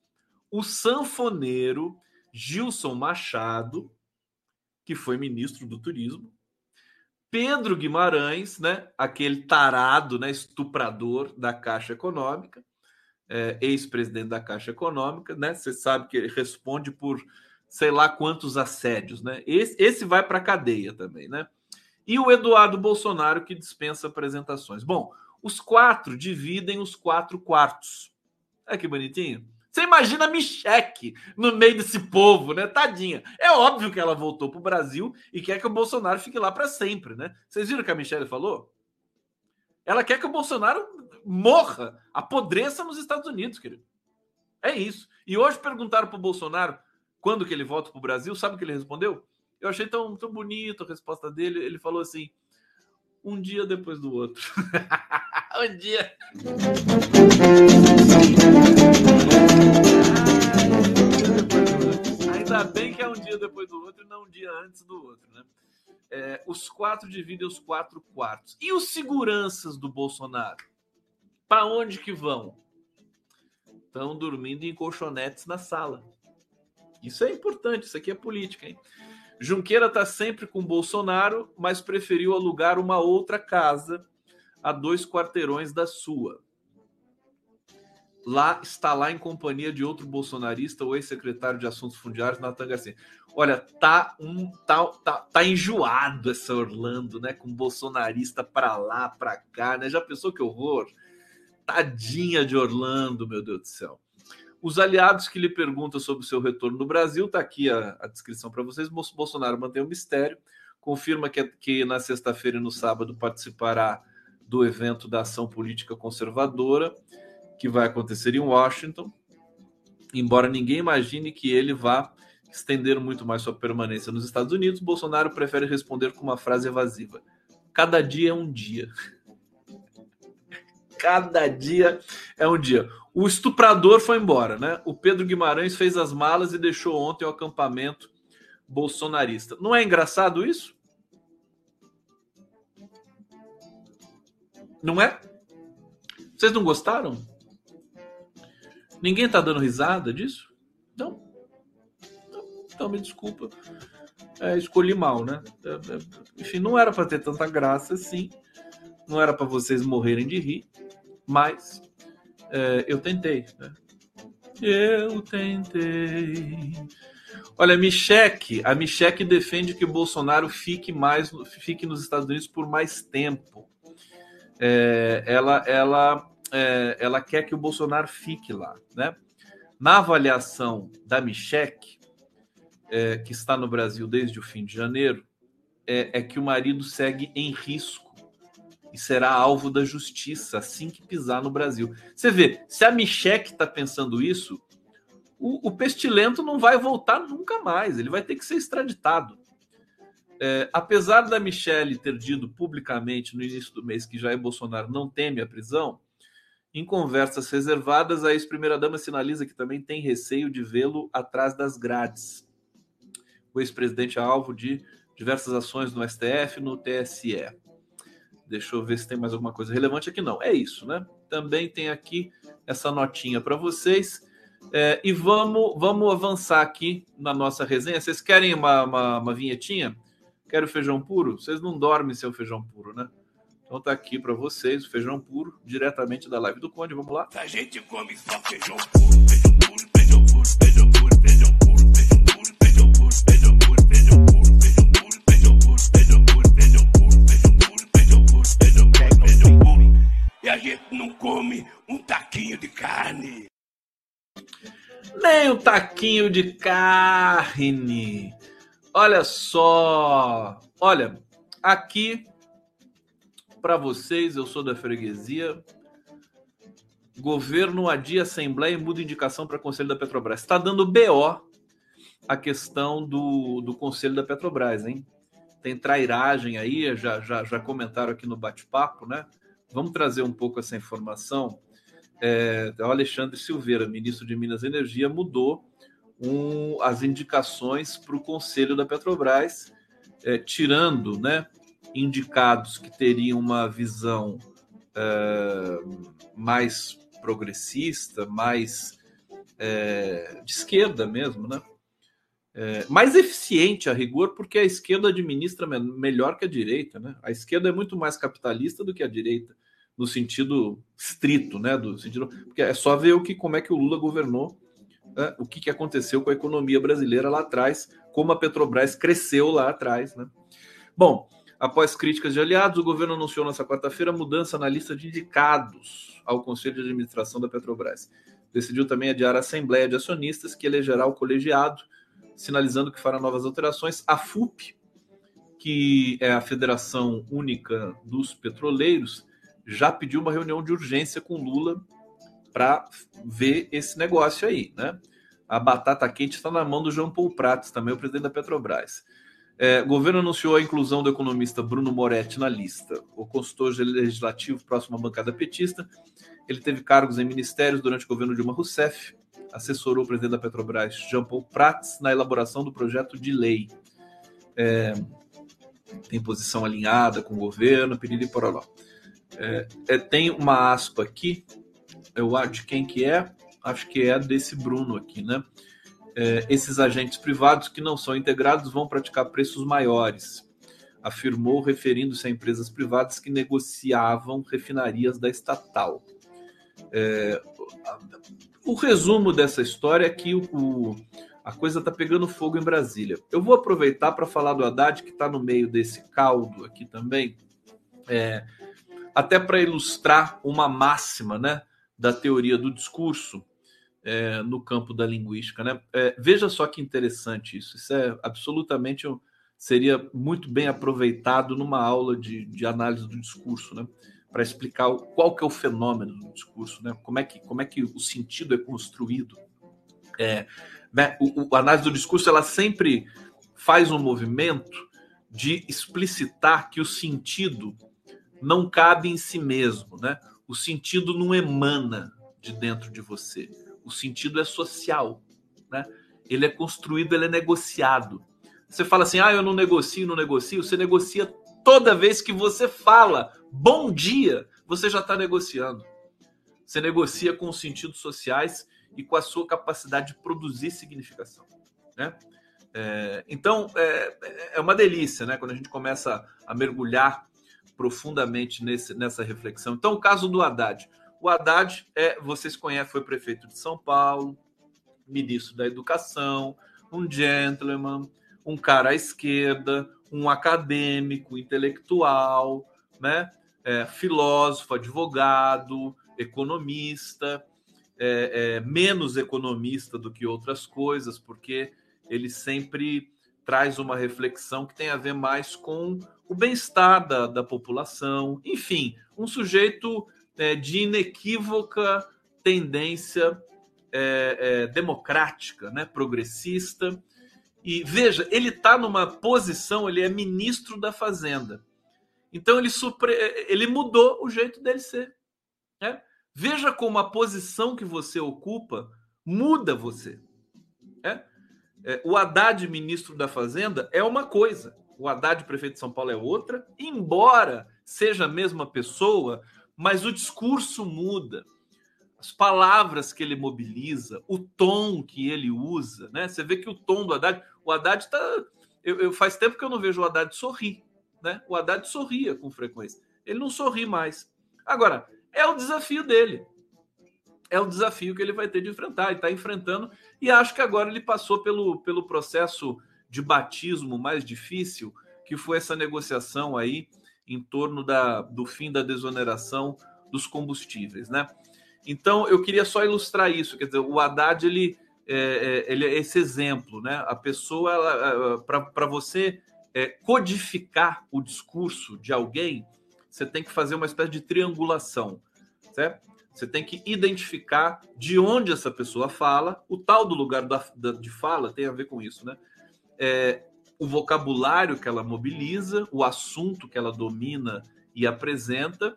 o sanfoneiro Gilson Machado, que foi ministro do Turismo, Pedro Guimarães, né, aquele tarado, né, estuprador da Caixa Econômica, é, ex-presidente da Caixa Econômica, né? Você sabe que ele responde por sei lá quantos assédios, né? Esse, esse vai para a cadeia também, né? E o Eduardo Bolsonaro que dispensa apresentações. Bom, os quatro dividem os quatro quartos. Olha que bonitinho. Você imagina a Micheque no meio desse povo, né? Tadinha. É óbvio que ela voltou para o Brasil e quer que o Bolsonaro fique lá para sempre, né? Vocês viram o que a Michelle falou? Ela quer que o Bolsonaro morra, apodreça nos Estados Unidos, querido. É isso. E hoje perguntaram para o Bolsonaro quando que ele volta para o Brasil. Sabe o que ele respondeu? Eu achei tão, tão bonito a resposta dele. Ele falou assim: um dia depois do outro. um dia. Ainda bem que é um dia depois do outro e não um dia antes do outro, né? É, os quatro dividem os quatro quartos. E os seguranças do Bolsonaro? Para onde que vão? Estão dormindo em colchonetes na sala. Isso é importante, isso aqui é política, hein? Junqueira está sempre com Bolsonaro, mas preferiu alugar uma outra casa a dois quarteirões da sua. Lá está lá em companhia de outro bolsonarista, o ex-secretário de Assuntos Fundiários, Natan Garcia. Olha, tá um tá, tá, tá enjoado essa Orlando, né? Com bolsonarista para lá, para cá, né? Já pensou que horror? Tadinha de Orlando, meu Deus do céu. Os aliados que lhe perguntam sobre o seu retorno no Brasil, está aqui a, a descrição para vocês. Bolsonaro mantém o mistério, confirma que, que na sexta-feira e no sábado participará do evento da ação política conservadora, que vai acontecer em Washington, embora ninguém imagine que ele vá estender muito mais sua permanência nos Estados Unidos, Bolsonaro prefere responder com uma frase evasiva: Cada dia é um dia. Cada dia é um dia. O estuprador foi embora, né? O Pedro Guimarães fez as malas e deixou ontem o acampamento bolsonarista. Não é engraçado isso? Não é? Vocês não gostaram? Ninguém tá dando risada disso? Não. Então, me desculpa. É, escolhi mal, né? É, é, enfim, não era para ter tanta graça assim. Não era para vocês morrerem de rir. Mas é, eu tentei, né? Eu tentei. Olha, Micheque, a Micheque defende que o Bolsonaro fique mais, fique nos Estados Unidos por mais tempo. É, ela, ela, é, ela quer que o Bolsonaro fique lá, né? Na avaliação da Micheque, é, que está no Brasil desde o fim de janeiro, é que o marido segue em risco e será alvo da justiça assim que pisar no Brasil. Você vê, se a Micheque está pensando isso, o, o, pestilento não vai voltar nunca mais, ele vai ter que ser extraditado. É, apesar da Michelle ter dito publicamente no início do mês que Jair Bolsonaro não teme a prisão, Em conversas reservadas, a ex-primeira-dama sinaliza que também tem receio de vê-lo atrás das grades. O ex-presidente é alvo de diversas ações no STF no TSE. Deixa eu ver se tem mais alguma coisa relevante aqui. Não, é isso, né? Também tem aqui essa notinha para vocês. É, e vamos, vamos avançar aqui na nossa resenha. Vocês querem uma, uma, uma vinhetinha? Quero feijão puro? Vocês não dormem sem o feijão puro, né? Então tá aqui para vocês o feijão puro, diretamente da live do Conde. Vamos lá? A gente come só feijão puro, feijão taquinho de carne. Olha só. Olha, aqui para vocês, eu sou da freguesia. Governo adia Assembleia e muda indicação para Conselho da Petrobras. Está dando BO a questão do, do Conselho da Petrobras, hein? Tem trairagem aí, já, já, já comentaram aqui no bate-papo, né? Vamos trazer um pouco essa informação. É, o Alexandre Silveira, ministro de Minas e Energia, mudou um, as indicações para o Conselho da Petrobras, é, tirando né, indicados que teriam uma visão é, mais progressista, mais é, de esquerda mesmo, né? É, mais eficiente a rigor, porque a esquerda administra me melhor que a direita, né? A esquerda é muito mais capitalista do que a direita, no sentido estrito, né? Do sentido, porque é só ver o que, como é que o Lula governou, né? o que, que aconteceu com a economia brasileira lá atrás, como a Petrobras cresceu lá atrás, né? Bom, Após críticas de aliados, o governo anunciou nesta quarta-feira mudança na lista de indicados ao Conselho de Administração da Petrobras. Decidiu também adiar a Assembleia de Acionistas, que elegerá o colegiado, sinalizando que fará novas alterações. A FUP, que é a Federação Única dos Petroleiros, já pediu uma reunião de urgência com Lula para ver esse negócio aí, né? A batata quente está na mão do João Paul Prats, também o presidente da Petrobras. É, o governo anunciou a inclusão do economista Bruno Moretti na lista. O consultor legislativo próximo à bancada petista, ele teve cargos em ministérios durante o governo Dilma Rousseff, assessorou o presidente da Petrobras, Jean Paul Prats, na elaboração do projeto de lei. É, tem posição alinhada com o governo, pedido e. É, é, tem uma aspa aqui, eu acho de quem que é, acho que é desse Bruno aqui, né? é, esses agentes privados que não são integrados vão praticar preços maiores, afirmou, referindo-se a empresas privadas que negociavam refinarias da estatal. É, o resumo dessa história é que o, o a coisa está pegando fogo em Brasília. Eu vou aproveitar para falar do Haddad, que está no meio desse caldo aqui também, é, até para ilustrar uma máxima né, da teoria do discurso, é, no campo da linguística. Né? É, veja só que interessante isso. Isso é absolutamente seria muito bem aproveitado numa aula de, de análise do discurso, né? para explicar qual que é o fenômeno do discurso, né? como, é que, como é que o sentido é construído. É, né? o, o, a análise do discurso ela sempre faz um movimento de explicitar que o sentido não cabe em si mesmo, né? O sentido não emana de dentro de você. O sentido é social, né? Ele é construído, ele é negociado. Você fala assim: "Ah, eu não negocio, não negocio". Você negocia toda vez que você fala "bom dia", você já está negociando. Você negocia com os sentidos sociais e com a sua capacidade de produzir significação, né? É, então é, é uma delícia, né? Quando a gente começa a mergulhar profundamente nesse, nessa reflexão. Então, o caso do Haddad. O Haddad, é, vocês conhecem, foi prefeito de São Paulo, ministro da Educação, um gentleman, um cara à esquerda, um acadêmico, intelectual, né? É, filósofo, advogado, economista, é, é, menos economista do que outras coisas, porque ele sempre traz uma reflexão que tem a ver mais com o bem-estar da, da população, enfim, um sujeito é, de inequívoca tendência é, é, democrática, né, progressista. E veja, ele está numa posição, ele é ministro da Fazenda. Então ele, supre... ele mudou o jeito dele ser. Né? Veja como a posição que você ocupa muda você. É? O Haddad, ministro da Fazenda, é uma coisa. O Haddad, prefeito de São Paulo, é outra. Embora seja a mesma pessoa, mas o discurso muda. As palavras que ele mobiliza, o tom que ele usa, né? Você vê que o tom do Haddad. O Haddad está. Eu, eu, faz tempo que eu não vejo o Haddad sorrir. Né? O Haddad sorria com frequência. Ele não sorri mais. Agora, é o desafio dele. É o desafio que ele vai ter de enfrentar. e está enfrentando. E acho que agora ele passou pelo, pelo processo de batismo mais difícil, que foi essa negociação aí em torno da, do fim da desoneração dos combustíveis, né? Então eu queria só ilustrar isso, quer dizer, o Haddad ele é, é ele é esse exemplo, né? A pessoa para você é, codificar o discurso de alguém, você tem que fazer uma espécie de triangulação, certo? Você tem que identificar de onde essa pessoa fala, o tal do lugar da, da, de fala tem a ver com isso, né? É, o vocabulário que ela mobiliza, o assunto que ela domina e apresenta,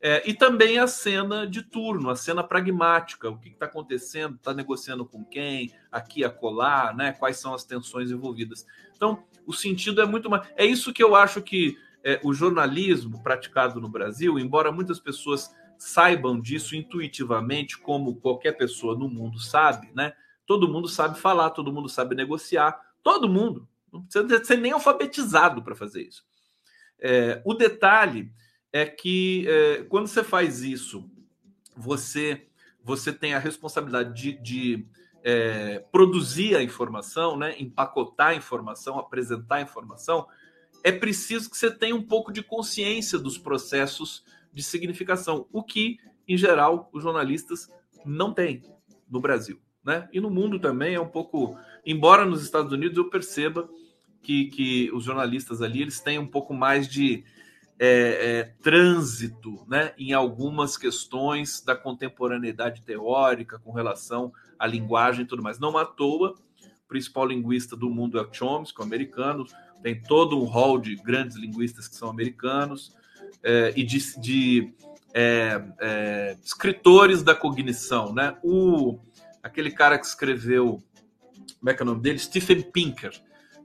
é, e também a cena de turno, a cena pragmática, o que está acontecendo, está negociando com quem, aqui a colar, né? Quais são as tensões envolvidas. Então, o sentido é muito mais. É isso que eu acho que é, o jornalismo praticado no Brasil, embora muitas pessoas saibam disso intuitivamente, como qualquer pessoa no mundo sabe, né? Todo mundo sabe falar, todo mundo sabe negociar, todo mundo. Não precisa ser nem alfabetizado para fazer isso. É, o detalhe é que é, quando você faz isso, você você tem a responsabilidade de, de é, produzir a informação, né, empacotar a informação, apresentar a informação. É preciso que você tenha um pouco de consciência dos processos de significação, o que, em geral, os jornalistas não têm no Brasil. Né? E no mundo também é um pouco. Embora nos Estados Unidos eu perceba que, que os jornalistas ali eles têm um pouco mais de é, é, trânsito né, em algumas questões da contemporaneidade teórica com relação à linguagem e tudo mais. Não à toa, o principal linguista do mundo é o Chomsky, o americano, tem todo um hall de grandes linguistas que são americanos é, e de, de é, é, escritores da cognição. Né? O, aquele cara que escreveu, como é que é o nome dele? Stephen Pinker.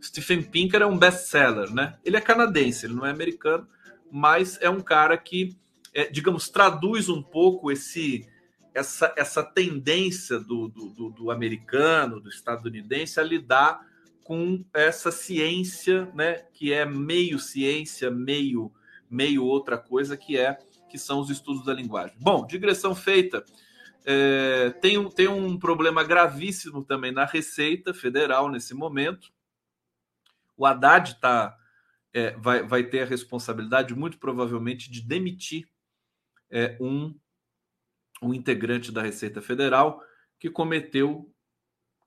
Stephen Pinker é um best-seller, né? Ele é canadense, ele não é americano, mas é um cara que, é, digamos, traduz um pouco esse essa, essa tendência do, do, do, americano, do estadunidense, a lidar com essa ciência, né, que é meio ciência, meio meio outra coisa, que é que são os estudos da linguagem. Bom, digressão feita. É, tem, um, tem um problema gravíssimo também na Receita Federal nesse momento. O Haddad tá, é, vai, vai ter a responsabilidade, muito provavelmente, de demitir é, um, um integrante da Receita Federal que cometeu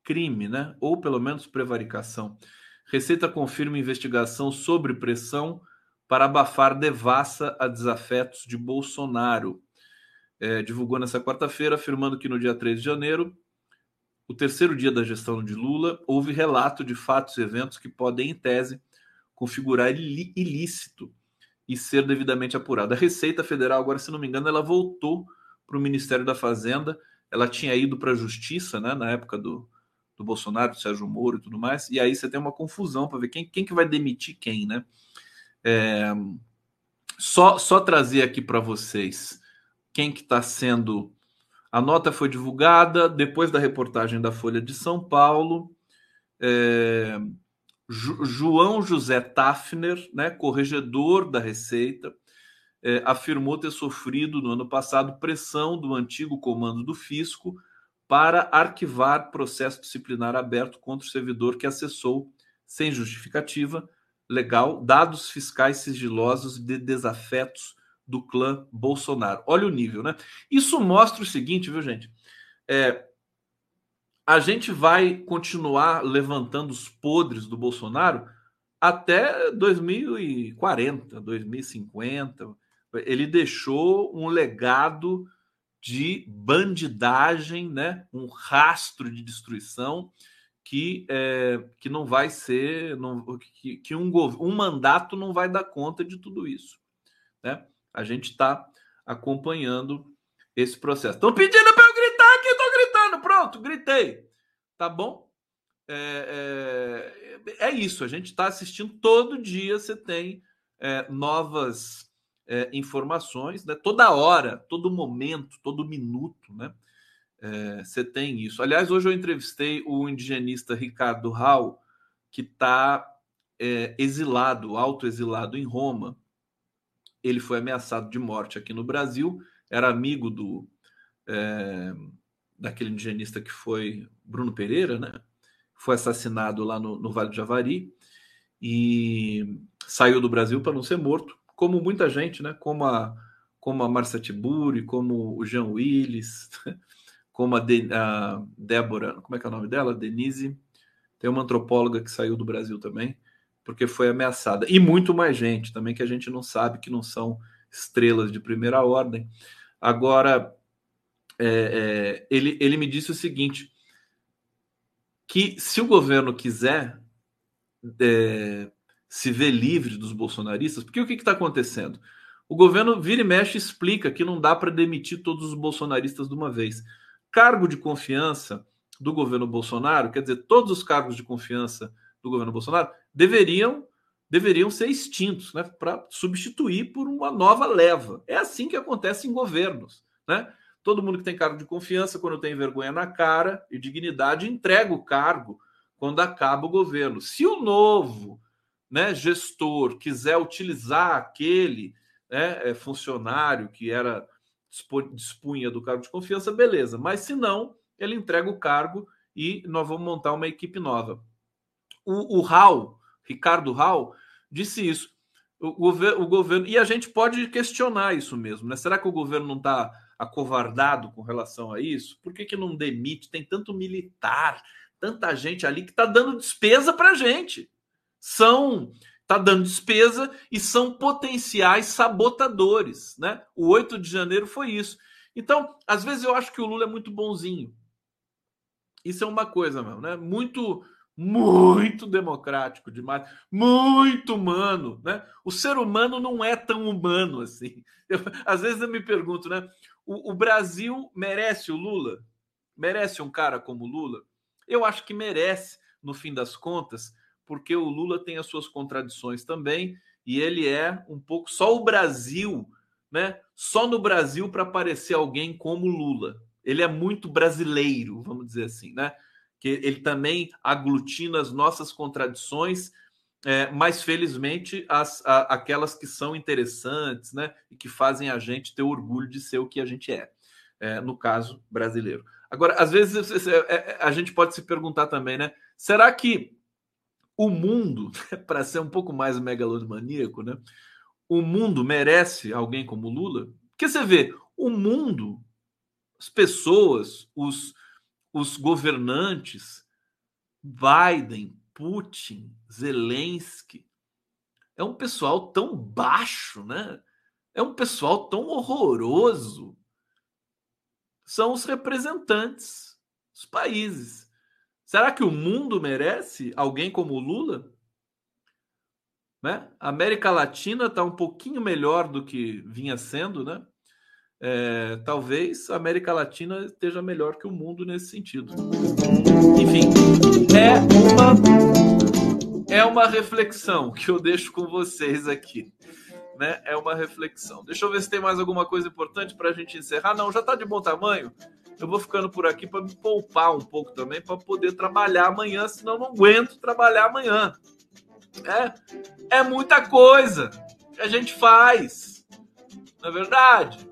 crime, né? ou pelo menos prevaricação. Receita confirma investigação sobre pressão para abafar devassa a desafetos de Bolsonaro. É, divulgou nessa quarta-feira, afirmando que no dia 3 de janeiro o terceiro dia da gestão de Lula, houve relato de fatos e eventos que podem, em tese, configurar ilícito e ser devidamente apurado. A Receita Federal, agora, se não me engano, ela voltou para o Ministério da Fazenda. Ela tinha ido para a Justiça, né, na época do, do Bolsonaro, do Sérgio Moro e tudo mais. E aí você tem uma confusão para ver quem, quem que vai demitir quem, né? É, só, só trazer aqui para vocês quem que está sendo a nota foi divulgada depois da reportagem da Folha de São Paulo. É, João José Tafner, né, corregedor da Receita, é, afirmou ter sofrido no ano passado pressão do antigo comando do fisco para arquivar processo disciplinar aberto contra o servidor que acessou, sem justificativa legal, dados fiscais sigilosos de desafetos do clã Bolsonaro. Olha o nível, né? Isso mostra o seguinte, viu, gente? É, a gente vai continuar levantando os podres do Bolsonaro até 2040, 2050. Ele deixou um legado de bandidagem, né? um rastro de destruição que, é, que não vai ser, não, que, que um, um mandato não vai dar conta de tudo isso. Né? a gente está acompanhando esse processo. Estão pedindo para eu gritar aqui, estou gritando. Pronto, gritei. Tá bom? É, é, é isso. A gente está assistindo todo dia. Você tem é, novas é, informações, né? Toda hora, todo momento, todo minuto, né? É, você tem isso. Aliás, hoje eu entrevistei o indigenista Ricardo Rau, que está é, exilado, autoexilado em Roma. Ele foi ameaçado de morte aqui no Brasil, era amigo do é, daquele indigenista que foi Bruno Pereira, né? Foi assassinado lá no, no Vale do Javari e saiu do Brasil para não ser morto, como muita gente, né? Como a, como a Marcia Tiburi, como o Jean Willis, como a, De, a Débora, como é que é o nome dela? Denise. Tem uma antropóloga que saiu do Brasil também porque foi ameaçada. E muito mais gente também que a gente não sabe, que não são estrelas de primeira ordem. Agora, é, é, ele, ele me disse o seguinte: que se o governo quiser é, se ver livre dos bolsonaristas, porque o que está acontecendo? O governo vira e mexe explica que não dá para demitir todos os bolsonaristas de uma vez. Cargo de confiança do governo Bolsonaro, quer dizer, todos os cargos de confiança do governo Bolsonaro deveriam deveriam ser extintos, né, para substituir por uma nova leva. É assim que acontece em governos, né? Todo mundo que tem cargo de confiança, quando tem vergonha na cara e dignidade, entrega o cargo quando acaba o governo. Se o novo né, gestor quiser utilizar aquele né, é, funcionário que era dispunha do cargo de confiança, beleza. Mas se não, ele entrega o cargo e nós vamos montar uma equipe nova. O, o Hall, Ricardo Hall, disse isso. O, governo, o governo. E a gente pode questionar isso mesmo, né? Será que o governo não está acovardado com relação a isso? Por que, que não demite? Tem tanto militar, tanta gente ali que está dando despesa para gente. São está dando despesa e são potenciais sabotadores, né? O 8 de janeiro foi isso. Então, às vezes eu acho que o Lula é muito bonzinho. Isso é uma coisa, mesmo, né? Muito muito democrático demais, muito humano, né? O ser humano não é tão humano assim. Eu, às vezes eu me pergunto, né? O, o, Brasil merece o Lula? Merece um cara como Lula? Eu acho que merece, no fim das contas, porque o Lula tem as suas contradições também e ele é um pouco só o Brasil, né? Só no Brasil para aparecer alguém como Lula. Ele é muito brasileiro, vamos dizer assim, né? que ele também aglutina as nossas contradições, é, mas felizmente as, a, aquelas que são interessantes, né, e que fazem a gente ter orgulho de ser o que a gente é, é no caso brasileiro. Agora, às vezes é, é, a gente pode se perguntar também, né? Será que o mundo, para ser um pouco mais megalomaníaco, né? O mundo merece alguém como Lula? Porque você vê, o mundo, as pessoas, os, os governantes, Biden, Putin, Zelensky, é um pessoal tão baixo, né? É um pessoal tão horroroso. São os representantes dos países. Será que o mundo merece alguém como o Lula? Né? A América Latina está um pouquinho melhor do que vinha sendo, né? é, talvez a América Latina esteja melhor que o mundo nesse sentido. Enfim, é uma é uma reflexão que eu deixo com vocês aqui. Né? É uma reflexão. Deixa eu ver se tem mais alguma coisa importante para a gente encerrar. Não, já está de bom tamanho. Eu vou ficando por aqui para me poupar um pouco também, para poder trabalhar amanhã, senão não aguento trabalhar amanhã. É, é muita coisa que a gente faz, não é verdade?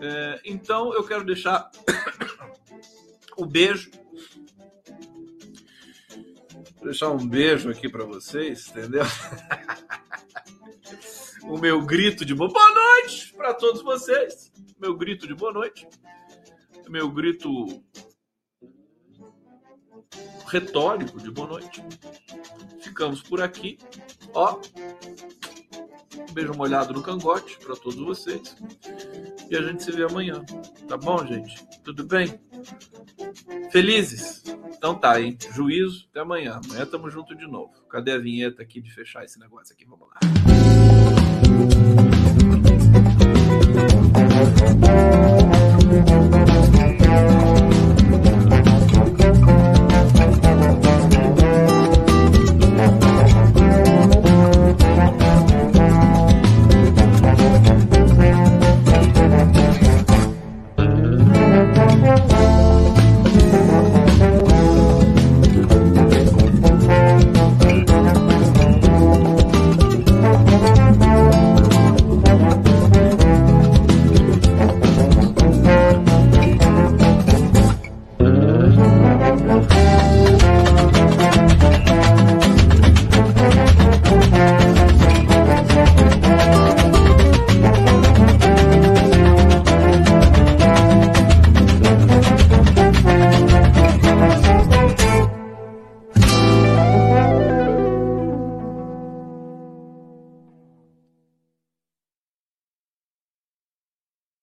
É, então eu quero deixar o beijo. Vou deixar um beijo aqui para vocês, entendeu? o meu grito de boa noite para todos vocês. Meu grito de boa noite meu grito retórico de boa noite. Ficamos por aqui. Ó, um beijo molhado no cangote para todos vocês. E a gente se vê amanhã. Tá bom, gente? Tudo bem? Felizes? Então tá, hein? Juízo, até amanhã. Amanhã tamo junto de novo. Cadê a vinheta aqui de fechar esse negócio aqui? Vamos lá.